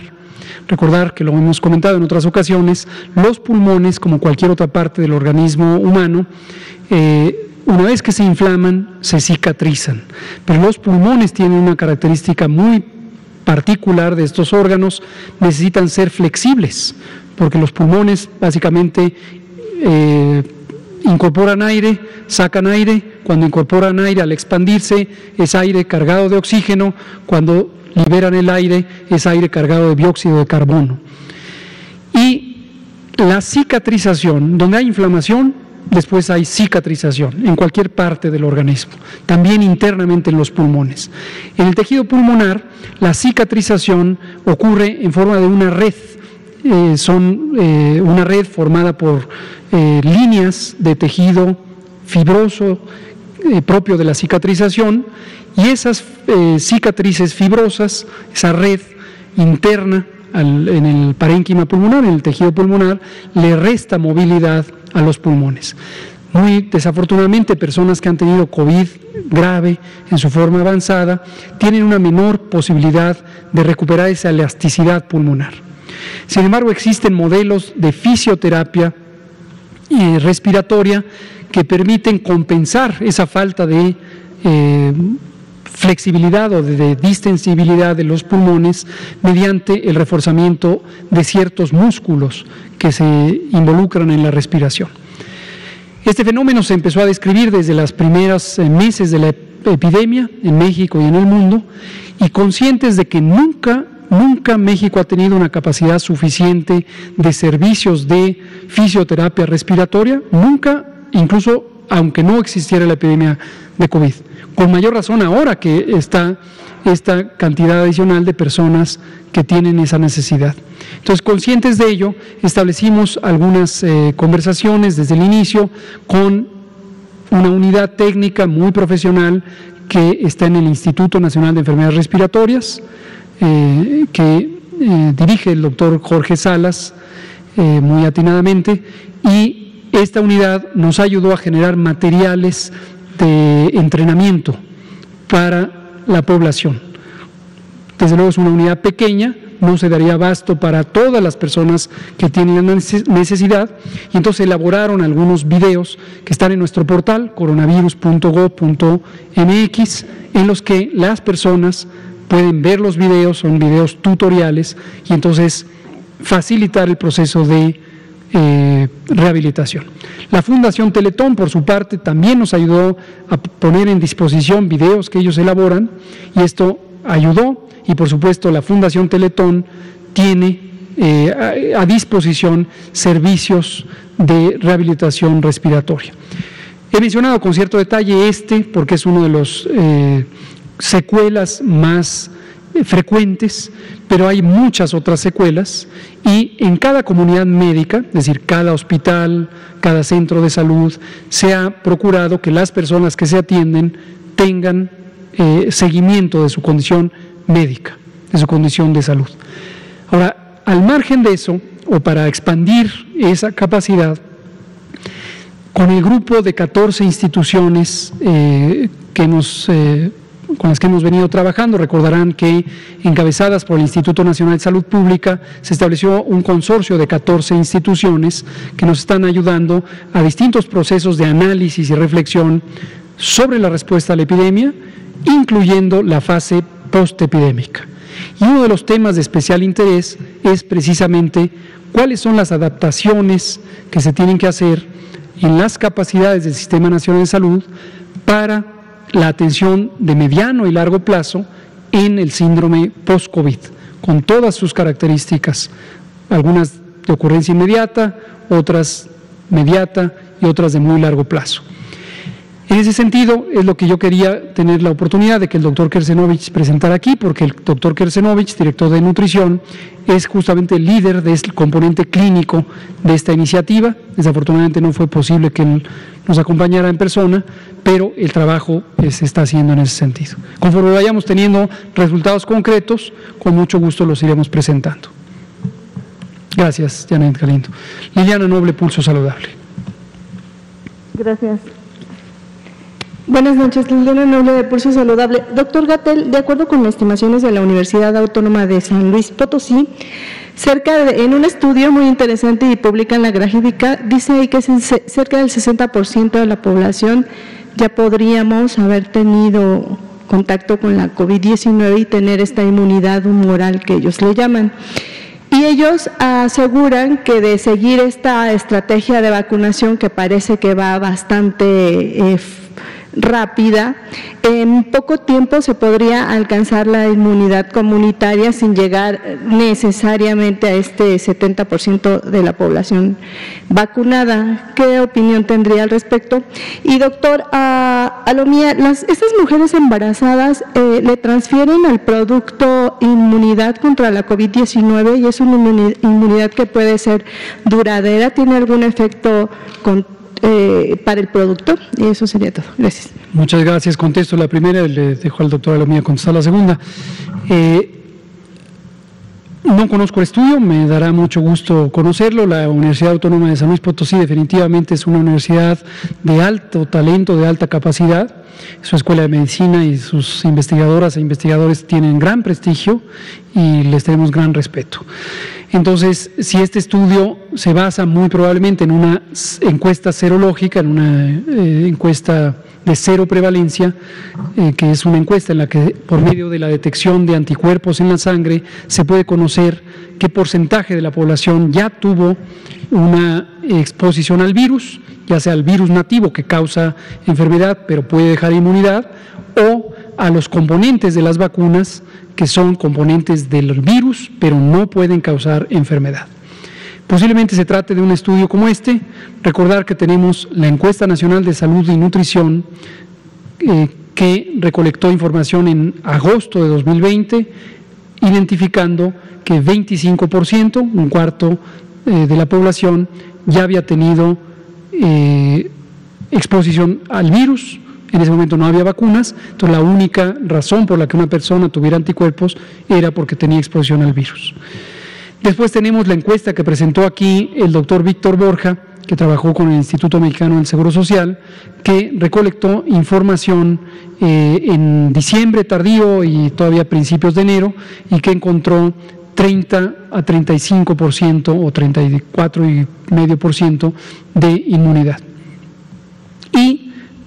Recordar que lo hemos comentado en otras ocasiones, los pulmones, como cualquier otra parte del organismo humano, eh, una vez que se inflaman, se cicatrizan. Pero los pulmones tienen una característica muy particular de estos órganos, necesitan ser flexibles, porque los pulmones básicamente eh, incorporan aire, sacan aire, cuando incorporan aire al expandirse es aire cargado de oxígeno, cuando liberan el aire es aire cargado de dióxido de carbono. Y la cicatrización, donde hay inflamación, después hay cicatrización en cualquier parte del organismo, también internamente en los pulmones. En el tejido pulmonar, la cicatrización ocurre en forma de una red, eh, son eh, una red formada por eh, líneas de tejido fibroso eh, propio de la cicatrización y esas eh, cicatrices fibrosas, esa red interna en el parénquima pulmonar, en el tejido pulmonar, le resta movilidad a los pulmones. Muy desafortunadamente, personas que han tenido COVID grave en su forma avanzada tienen una menor posibilidad de recuperar esa elasticidad pulmonar. Sin embargo, existen modelos de fisioterapia respiratoria que permiten compensar esa falta de eh, flexibilidad o de, distensibilidad de los pulmones mediante el reforzamiento de ciertos músculos que se involucran en la respiración. Este fenómeno se empezó a describir desde los primeros eh, meses de la epidemia en México y en el mundo y conscientes de que nunca Nunca México ha tenido una capacidad suficiente de servicios de fisioterapia respiratoria, nunca, incluso aunque no existiera la epidemia de COVID. Con mayor razón ahora que está esta cantidad adicional de personas que tienen esa necesidad. Entonces, conscientes de ello, establecimos algunas eh, conversaciones desde el inicio con una unidad técnica muy profesional que está en el Instituto Nacional de Enfermedades Respiratorias, eh, que eh, dirige el doctor Jorge Salas eh, muy atinadamente y esta unidad nos ayudó a generar materiales de entrenamiento para la población. Desde luego es una unidad pequeña, no se daría abasto para todas las personas que tienen necesidad y entonces elaboraron algunos videos que están en nuestro portal coronavirus.gov.mx en los que las personas pueden ver los videos, son videos tutoriales y entonces facilitar el proceso de eh, rehabilitación. La Fundación Teletón, por su parte, también nos ayudó a poner en disposición videos que ellos elaboran y esto ayudó y por supuesto la Fundación Teletón tiene eh, a, disposición servicios de rehabilitación respiratoria. He mencionado con cierto detalle este porque es uno de los eh, secuelas más eh, frecuentes, pero hay muchas otras secuelas y en cada comunidad médica, es decir, cada hospital, cada centro de salud, se ha procurado que las personas que se atienden tengan eh, seguimiento de su condición médica, de su condición de salud. Ahora, al margen de eso, o para expandir esa capacidad, con el grupo de 14 instituciones eh, que nos, eh, con las que hemos venido trabajando, recordarán que encabezadas por el Instituto Nacional de Salud Pública se estableció un consorcio de 14 instituciones que nos están ayudando a distintos procesos de análisis y reflexión sobre la respuesta a la epidemia, incluyendo la fase postepidémica. Y uno de los temas de especial interés es precisamente cuáles son las adaptaciones que se tienen que hacer en las capacidades del Sistema Nacional de Salud para la atención de mediano y largo plazo en el síndrome post-COVID, con todas sus características, algunas de ocurrencia inmediata, otras mediata y otras de muy largo plazo. En ese sentido, es lo que yo quería tener la oportunidad de que el doctor Kersenovich presentara aquí, porque el doctor Kersenovich, director de nutrición, es justamente el líder del este componente clínico de esta iniciativa. Desafortunadamente no fue posible que nos acompañara en persona, pero el trabajo se está haciendo en ese sentido. Conforme vayamos teniendo resultados concretos, con mucho gusto los iremos presentando. Gracias, Janet Galindo. Liliana Noble, Pulso Saludable. Gracias. Buenas noches, Liliana Noble de Pulso Saludable. Doctor Gatel, de acuerdo con estimaciones de la Universidad Autónoma de San Luis Potosí, cerca de, en un estudio muy interesante y publica en la gráfica, dice ahí que cerca del 60% de la población ya podríamos haber tenido contacto con la COVID-19 y tener esta inmunidad humoral que ellos le llaman. Y ellos aseguran que de seguir esta estrategia de vacunación que parece que va bastante eh, rápida, en poco tiempo se podría alcanzar la inmunidad comunitaria sin llegar necesariamente a este 70% de la población vacunada. ¿Qué opinión tendría al respecto? Y doctor, a, a lo mía, las, estas mujeres embarazadas eh, le transfieren al producto inmunidad contra la COVID-19 y es una inmunidad que puede ser duradera, ¿tiene algún efecto eh, para el producto. Y eso sería todo. Gracias. Muchas gracias. Contesto la primera, le dejo al doctor Alomía contestar la segunda. Eh, no conozco el estudio, me dará mucho gusto conocerlo. La Universidad Autónoma de San Luis Potosí definitivamente es una universidad de alto talento, de alta capacidad. Su escuela de medicina y sus investigadoras e investigadores tienen gran prestigio y les tenemos gran respeto. Entonces, si este estudio se basa muy probablemente en una encuesta serológica, en una eh, encuesta de cero prevalencia, eh, que es una encuesta en la que por medio de la detección de anticuerpos en la sangre se puede conocer qué porcentaje de la población ya tuvo una exposición al virus, ya sea al virus nativo que causa enfermedad pero puede dejar inmunidad, o a los componentes de las vacunas que son componentes del virus, pero no pueden causar enfermedad. Posiblemente se trate de un estudio como este. Recordar que tenemos la encuesta nacional de salud y nutrición eh, que recolectó información en agosto de 2020, identificando que 25%, un cuarto eh, de la población, ya había tenido eh, exposición al virus en ese momento no había vacunas, entonces la única razón por la que una persona tuviera anticuerpos era porque tenía exposición al virus. Después tenemos la encuesta que presentó aquí el doctor Víctor Borja, que trabajó con el Instituto Mexicano del Seguro Social, que recolectó información eh, en diciembre tardío y todavía principios de enero y que encontró 30 a 35% o 34,5% de inmunidad.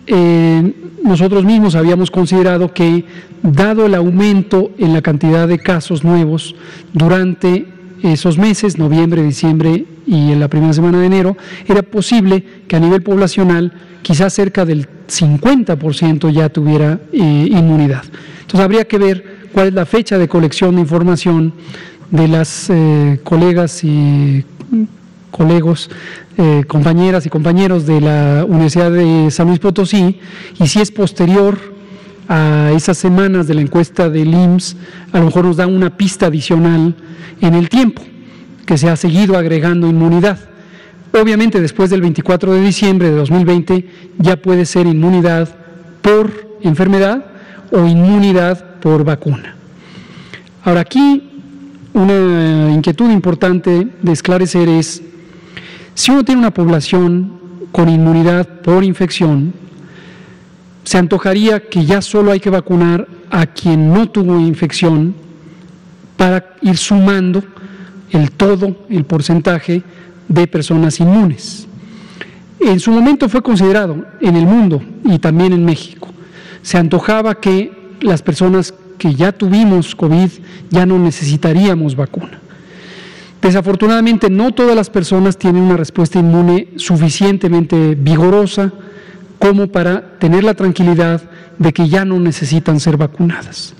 Eh, nosotros mismos habíamos considerado que, dado el aumento en la cantidad de casos nuevos durante esos meses, noviembre, diciembre y en la primera semana de enero, era posible que a nivel poblacional quizás cerca del 50% ya tuviera eh, inmunidad. Entonces habría que ver cuál es la fecha de colección de información de las eh, colegas y colegos eh, compañeras y compañeros de la Universidad de San Luis Potosí y si es posterior a esas semanas de la encuesta del IMSS, a lo mejor nos da una pista adicional en el tiempo, que se ha seguido agregando inmunidad. Obviamente después del 24 de diciembre de 2020 ya puede ser inmunidad por enfermedad o inmunidad por vacuna. Ahora aquí una inquietud importante de esclarecer es, si uno tiene una población con inmunidad por infección, se antojaría que ya solo hay que vacunar a quien no tuvo infección para ir sumando el todo, el porcentaje de personas inmunes. En su momento fue considerado en el mundo y también en México. Se antojaba que las personas que ya tuvimos COVID ya no necesitaríamos vacuna. Desafortunadamente no todas las personas tienen una respuesta inmune suficientemente vigorosa como para tener la tranquilidad de que ya no necesitan ser vacunadas.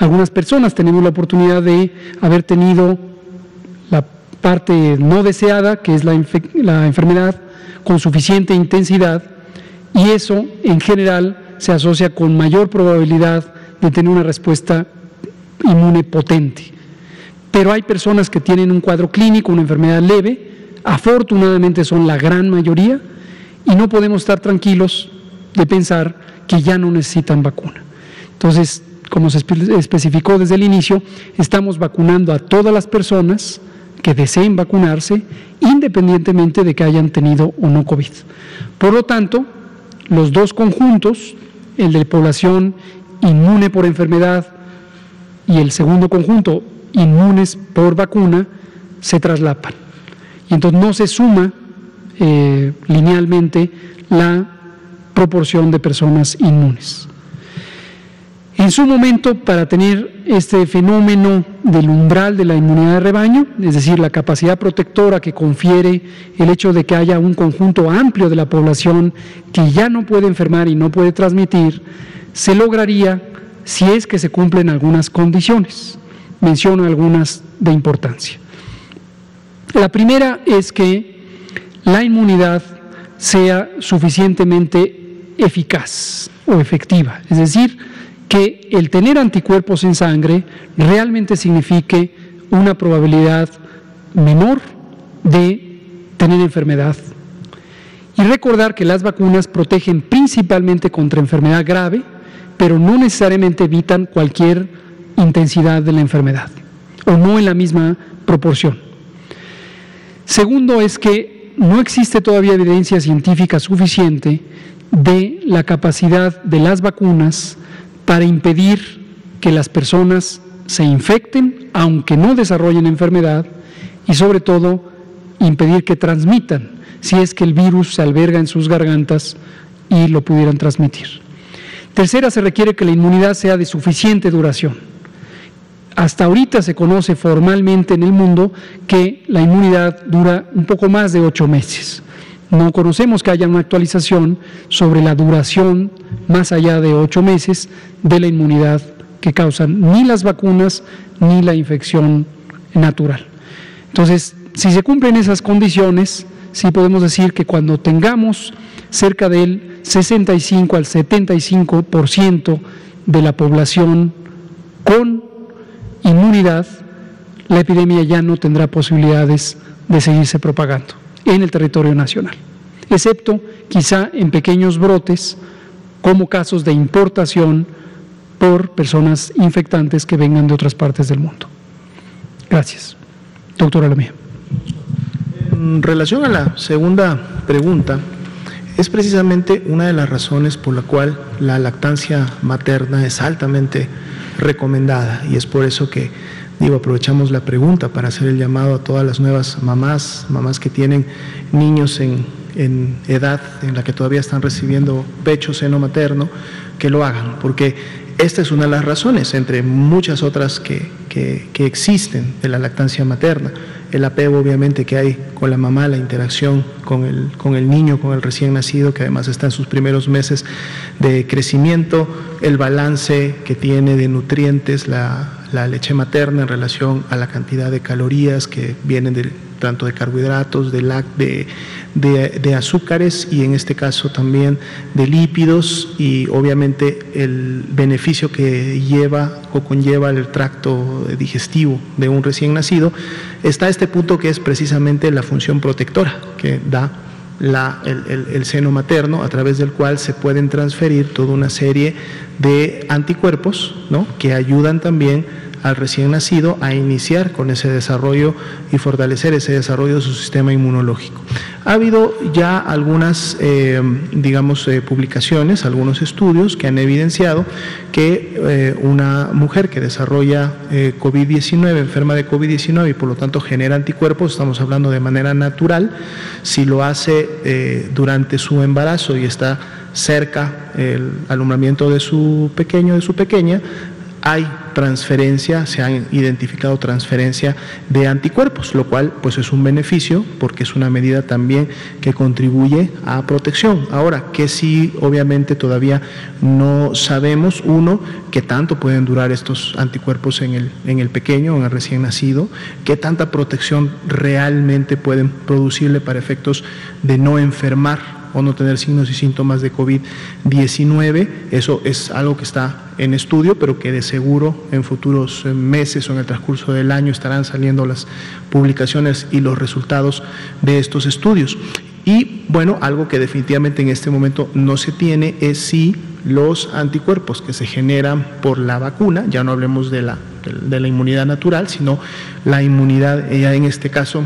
Algunas personas tenemos la oportunidad de haber tenido la parte no deseada, que es la, enfermedad, con suficiente intensidad, y eso en general se asocia con mayor probabilidad de tener una respuesta inmune potente. Pero hay personas que tienen un cuadro clínico, una enfermedad leve, afortunadamente son la gran mayoría, y no podemos estar tranquilos de pensar que ya no necesitan vacuna. Entonces, como se especificó desde el inicio, estamos vacunando a todas las personas que deseen vacunarse, independientemente de que hayan tenido o no COVID. Por lo tanto, los dos conjuntos, el de población inmune por enfermedad y el segundo conjunto, inmunes por vacuna, se traslapan. Y entonces no se suma eh, linealmente la proporción de personas inmunes. En su momento, para tener este fenómeno del umbral de la inmunidad de rebaño, es decir, la capacidad protectora que confiere el hecho de que haya un conjunto amplio de la población que ya no puede enfermar y no puede transmitir, se lograría si es que se cumplen algunas condiciones. Menciono algunas de importancia. La primera es que la inmunidad sea suficientemente eficaz o efectiva, es decir, que el tener anticuerpos en sangre realmente signifique una probabilidad menor de tener enfermedad. Y recordar que las vacunas protegen principalmente contra enfermedad grave, pero no necesariamente evitan cualquier intensidad de la enfermedad, o no en la misma proporción. Segundo es que no existe todavía evidencia científica suficiente de la capacidad de las vacunas para impedir que las personas se infecten, aunque no desarrollen enfermedad, y sobre todo impedir que transmitan, si es que el virus se alberga en sus gargantas y lo pudieran transmitir. Tercera, se requiere que la inmunidad sea de suficiente duración. Hasta ahorita se conoce formalmente en el mundo que la inmunidad dura un poco más de ocho meses. No conocemos que haya una actualización sobre la duración más allá de ocho meses de la inmunidad que causan ni las vacunas ni la infección natural. Entonces, si se cumplen esas condiciones, sí podemos decir que cuando tengamos cerca del 65 al 75% de la población con inmunidad, la epidemia ya no tendrá posibilidades de seguirse propagando en el territorio nacional, excepto quizá en pequeños brotes como casos de importación por personas infectantes que vengan de otras partes del mundo. Gracias. Doctora Lamia. En relación a la segunda pregunta, es precisamente una de las razones por la cual la lactancia materna es altamente recomendada y es por eso que digo aprovechamos la pregunta para hacer el llamado a todas las nuevas mamás, mamás que tienen niños en, en edad en la que todavía están recibiendo pecho seno materno, que lo hagan, porque esta es una de las razones, entre muchas otras que, que, existen de la lactancia materna. El apego obviamente que hay con la mamá, la interacción con el, con el niño, con el recién nacido, que además está en sus primeros meses de crecimiento, el balance que tiene de nutrientes la, leche materna en relación a la cantidad de calorías que vienen de, tanto de carbohidratos, de, de, de, azúcares y en este caso también de lípidos y obviamente el beneficio que lleva o conlleva el tracto digestivo de un recién nacido, está este punto que es precisamente la función protectora que da la, el, el, seno materno a través del cual se pueden transferir toda una serie de anticuerpos ¿no? que ayudan también al recién nacido a iniciar con ese desarrollo y fortalecer ese desarrollo de su sistema inmunológico. Ha habido ya algunas, eh, digamos, eh, publicaciones, algunos estudios que han evidenciado que eh, una mujer que desarrolla COVID-19, enferma de COVID-19 y por lo tanto genera anticuerpos, estamos hablando de manera natural, si lo hace durante su embarazo y está cerca el alumbramiento de su pequeño, de su pequeña, hay transferencia, se han identificado transferencia de anticuerpos, lo cual pues es un beneficio porque es una medida también que contribuye a protección. Ahora, que si obviamente todavía no sabemos, uno, qué tanto pueden durar estos anticuerpos en el, en el pequeño, en el recién nacido, qué tanta protección realmente pueden producirle para efectos de no enfermar o no tener signos y síntomas de COVID-19. Eso es algo que está en estudio, pero que de seguro en futuros eh, meses o en el transcurso del año estarán saliendo las publicaciones y los resultados de estos estudios. Y bueno, algo que definitivamente en este momento no se tiene es si los anticuerpos que se generan por la vacuna, ya no hablemos de la, de la inmunidad natural, sino la inmunidad, ya en este caso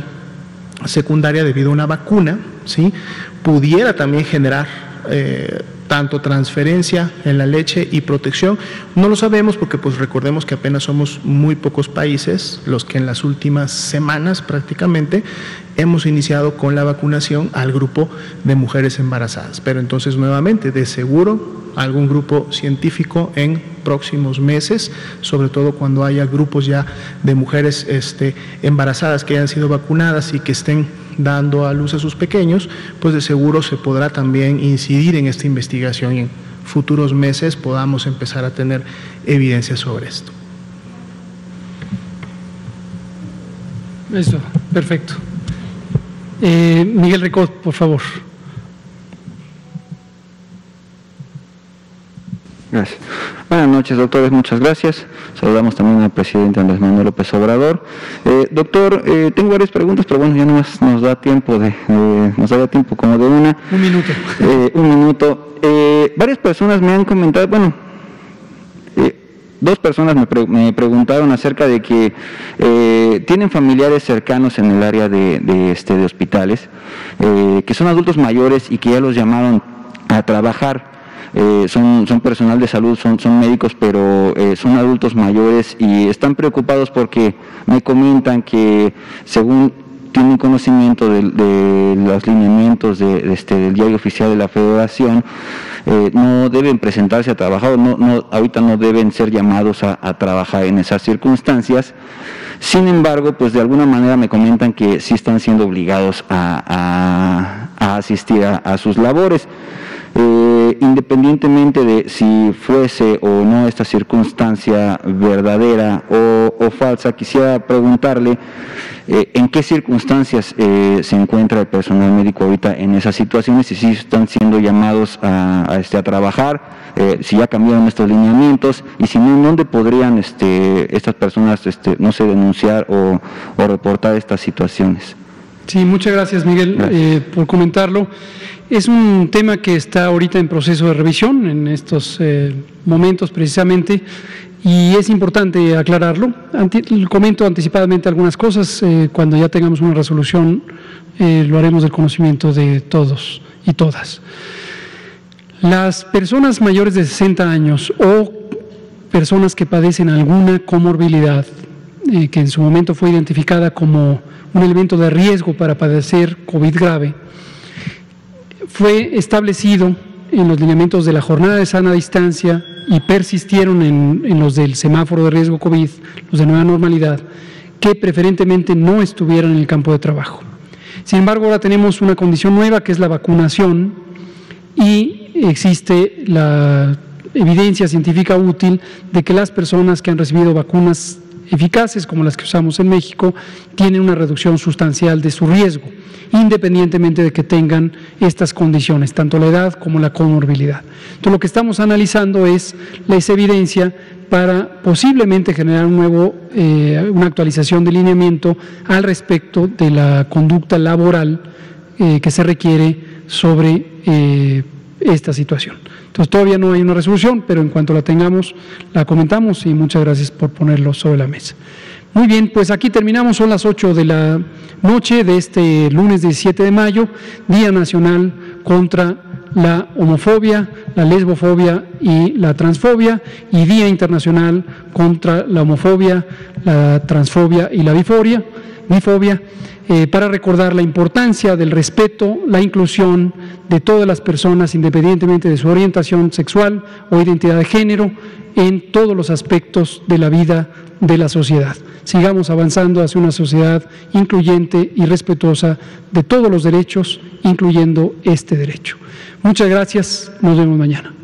secundaria debido a una vacuna, ¿sí? pudiera también generar eh, tanto transferencia en la leche y protección. No lo sabemos porque pues recordemos que apenas somos muy pocos países los que en las últimas semanas prácticamente hemos iniciado con la vacunación al grupo de mujeres embarazadas. Pero entonces nuevamente, de seguro, algún grupo científico en próximos meses, sobre todo cuando haya grupos ya de mujeres este, embarazadas que hayan sido vacunadas y que estén dando a luz a sus pequeños, pues de seguro se podrá también incidir en esta investigación y en futuros meses podamos empezar a tener evidencia sobre esto. Eso, perfecto. Eh, Miguel Recot, por favor. Gracias. Buenas noches, doctores, muchas gracias. Saludamos también al presidente Andrés Manuel López Obrador. Eh, doctor, eh, tengo varias preguntas, pero bueno, ya no más nos da tiempo de, nos da tiempo como de una. Un minuto. Eh, un minuto. varias personas me han comentado, bueno, dos personas me, preguntaron acerca de que tienen familiares cercanos en el área de, de, este, de hospitales, que son adultos mayores y que ya los llamaron a trabajar eh, son, son personal de salud, son, son médicos, pero eh, son adultos mayores y están preocupados porque me comentan que según tienen conocimiento de, los lineamientos de, este, del diario oficial de la federación, eh, no deben presentarse a trabajar, no, no, ahorita no deben ser llamados a, trabajar en esas circunstancias. Sin embargo, pues de alguna manera me comentan que sí están siendo obligados a, asistir a sus labores. Eh, independientemente de si fuese o no esta circunstancia verdadera o, falsa, quisiera preguntarle eh, en qué circunstancias eh, se encuentra el personal médico ahorita en esas situaciones y si están siendo llamados a, este, a trabajar, si ya cambiaron estos lineamientos y si no, ¿dónde podrían este, estas personas, este, no sé, denunciar o, reportar estas situaciones? Sí, muchas gracias Miguel por comentarlo. Es un tema que está ahorita en proceso de revisión en estos eh, momentos precisamente y es importante aclararlo. comento anticipadamente algunas cosas. Eh, cuando ya tengamos una resolución eh, lo haremos del conocimiento de todos y todas. Las personas mayores de 60 años o personas que padecen alguna comorbilidad que en su momento fue identificada como un elemento de riesgo para padecer COVID grave, fue establecido en los lineamientos de la jornada de sana distancia y persistieron en, los del semáforo de riesgo COVID, los de nueva normalidad, que preferentemente no estuvieran en el campo de trabajo. Sin embargo, ahora tenemos una condición nueva que es la vacunación y existe la evidencia científica útil de que las personas que han recibido vacunas eficaces como las que usamos en México tienen una reducción sustancial de su riesgo independientemente de que tengan estas condiciones, tanto la edad como la comorbilidad. Entonces, lo que estamos analizando es la evidencia para posiblemente generar un nuevo, eh, una actualización de lineamiento al respecto de la conducta laboral eh, que se requiere sobre eh, esta situación. Entonces todavía no hay una resolución, pero en cuanto la tengamos, la comentamos y muchas gracias por ponerlo sobre la mesa. Muy bien, pues aquí terminamos, son las 8 de la noche de este lunes 17 de mayo, Día Nacional contra la homofobia, la lesbofobia y la transfobia, y Día Internacional contra la homofobia, la transfobia y la bifobia, bifobia eh, para recordar la importancia del respeto, la inclusión de todas las personas, independientemente de su orientación sexual o identidad de género, en todos los aspectos de la vida de la sociedad. Sigamos avanzando hacia una sociedad incluyente y respetuosa de todos los derechos, incluyendo este derecho. Muchas gracias, nos vemos mañana.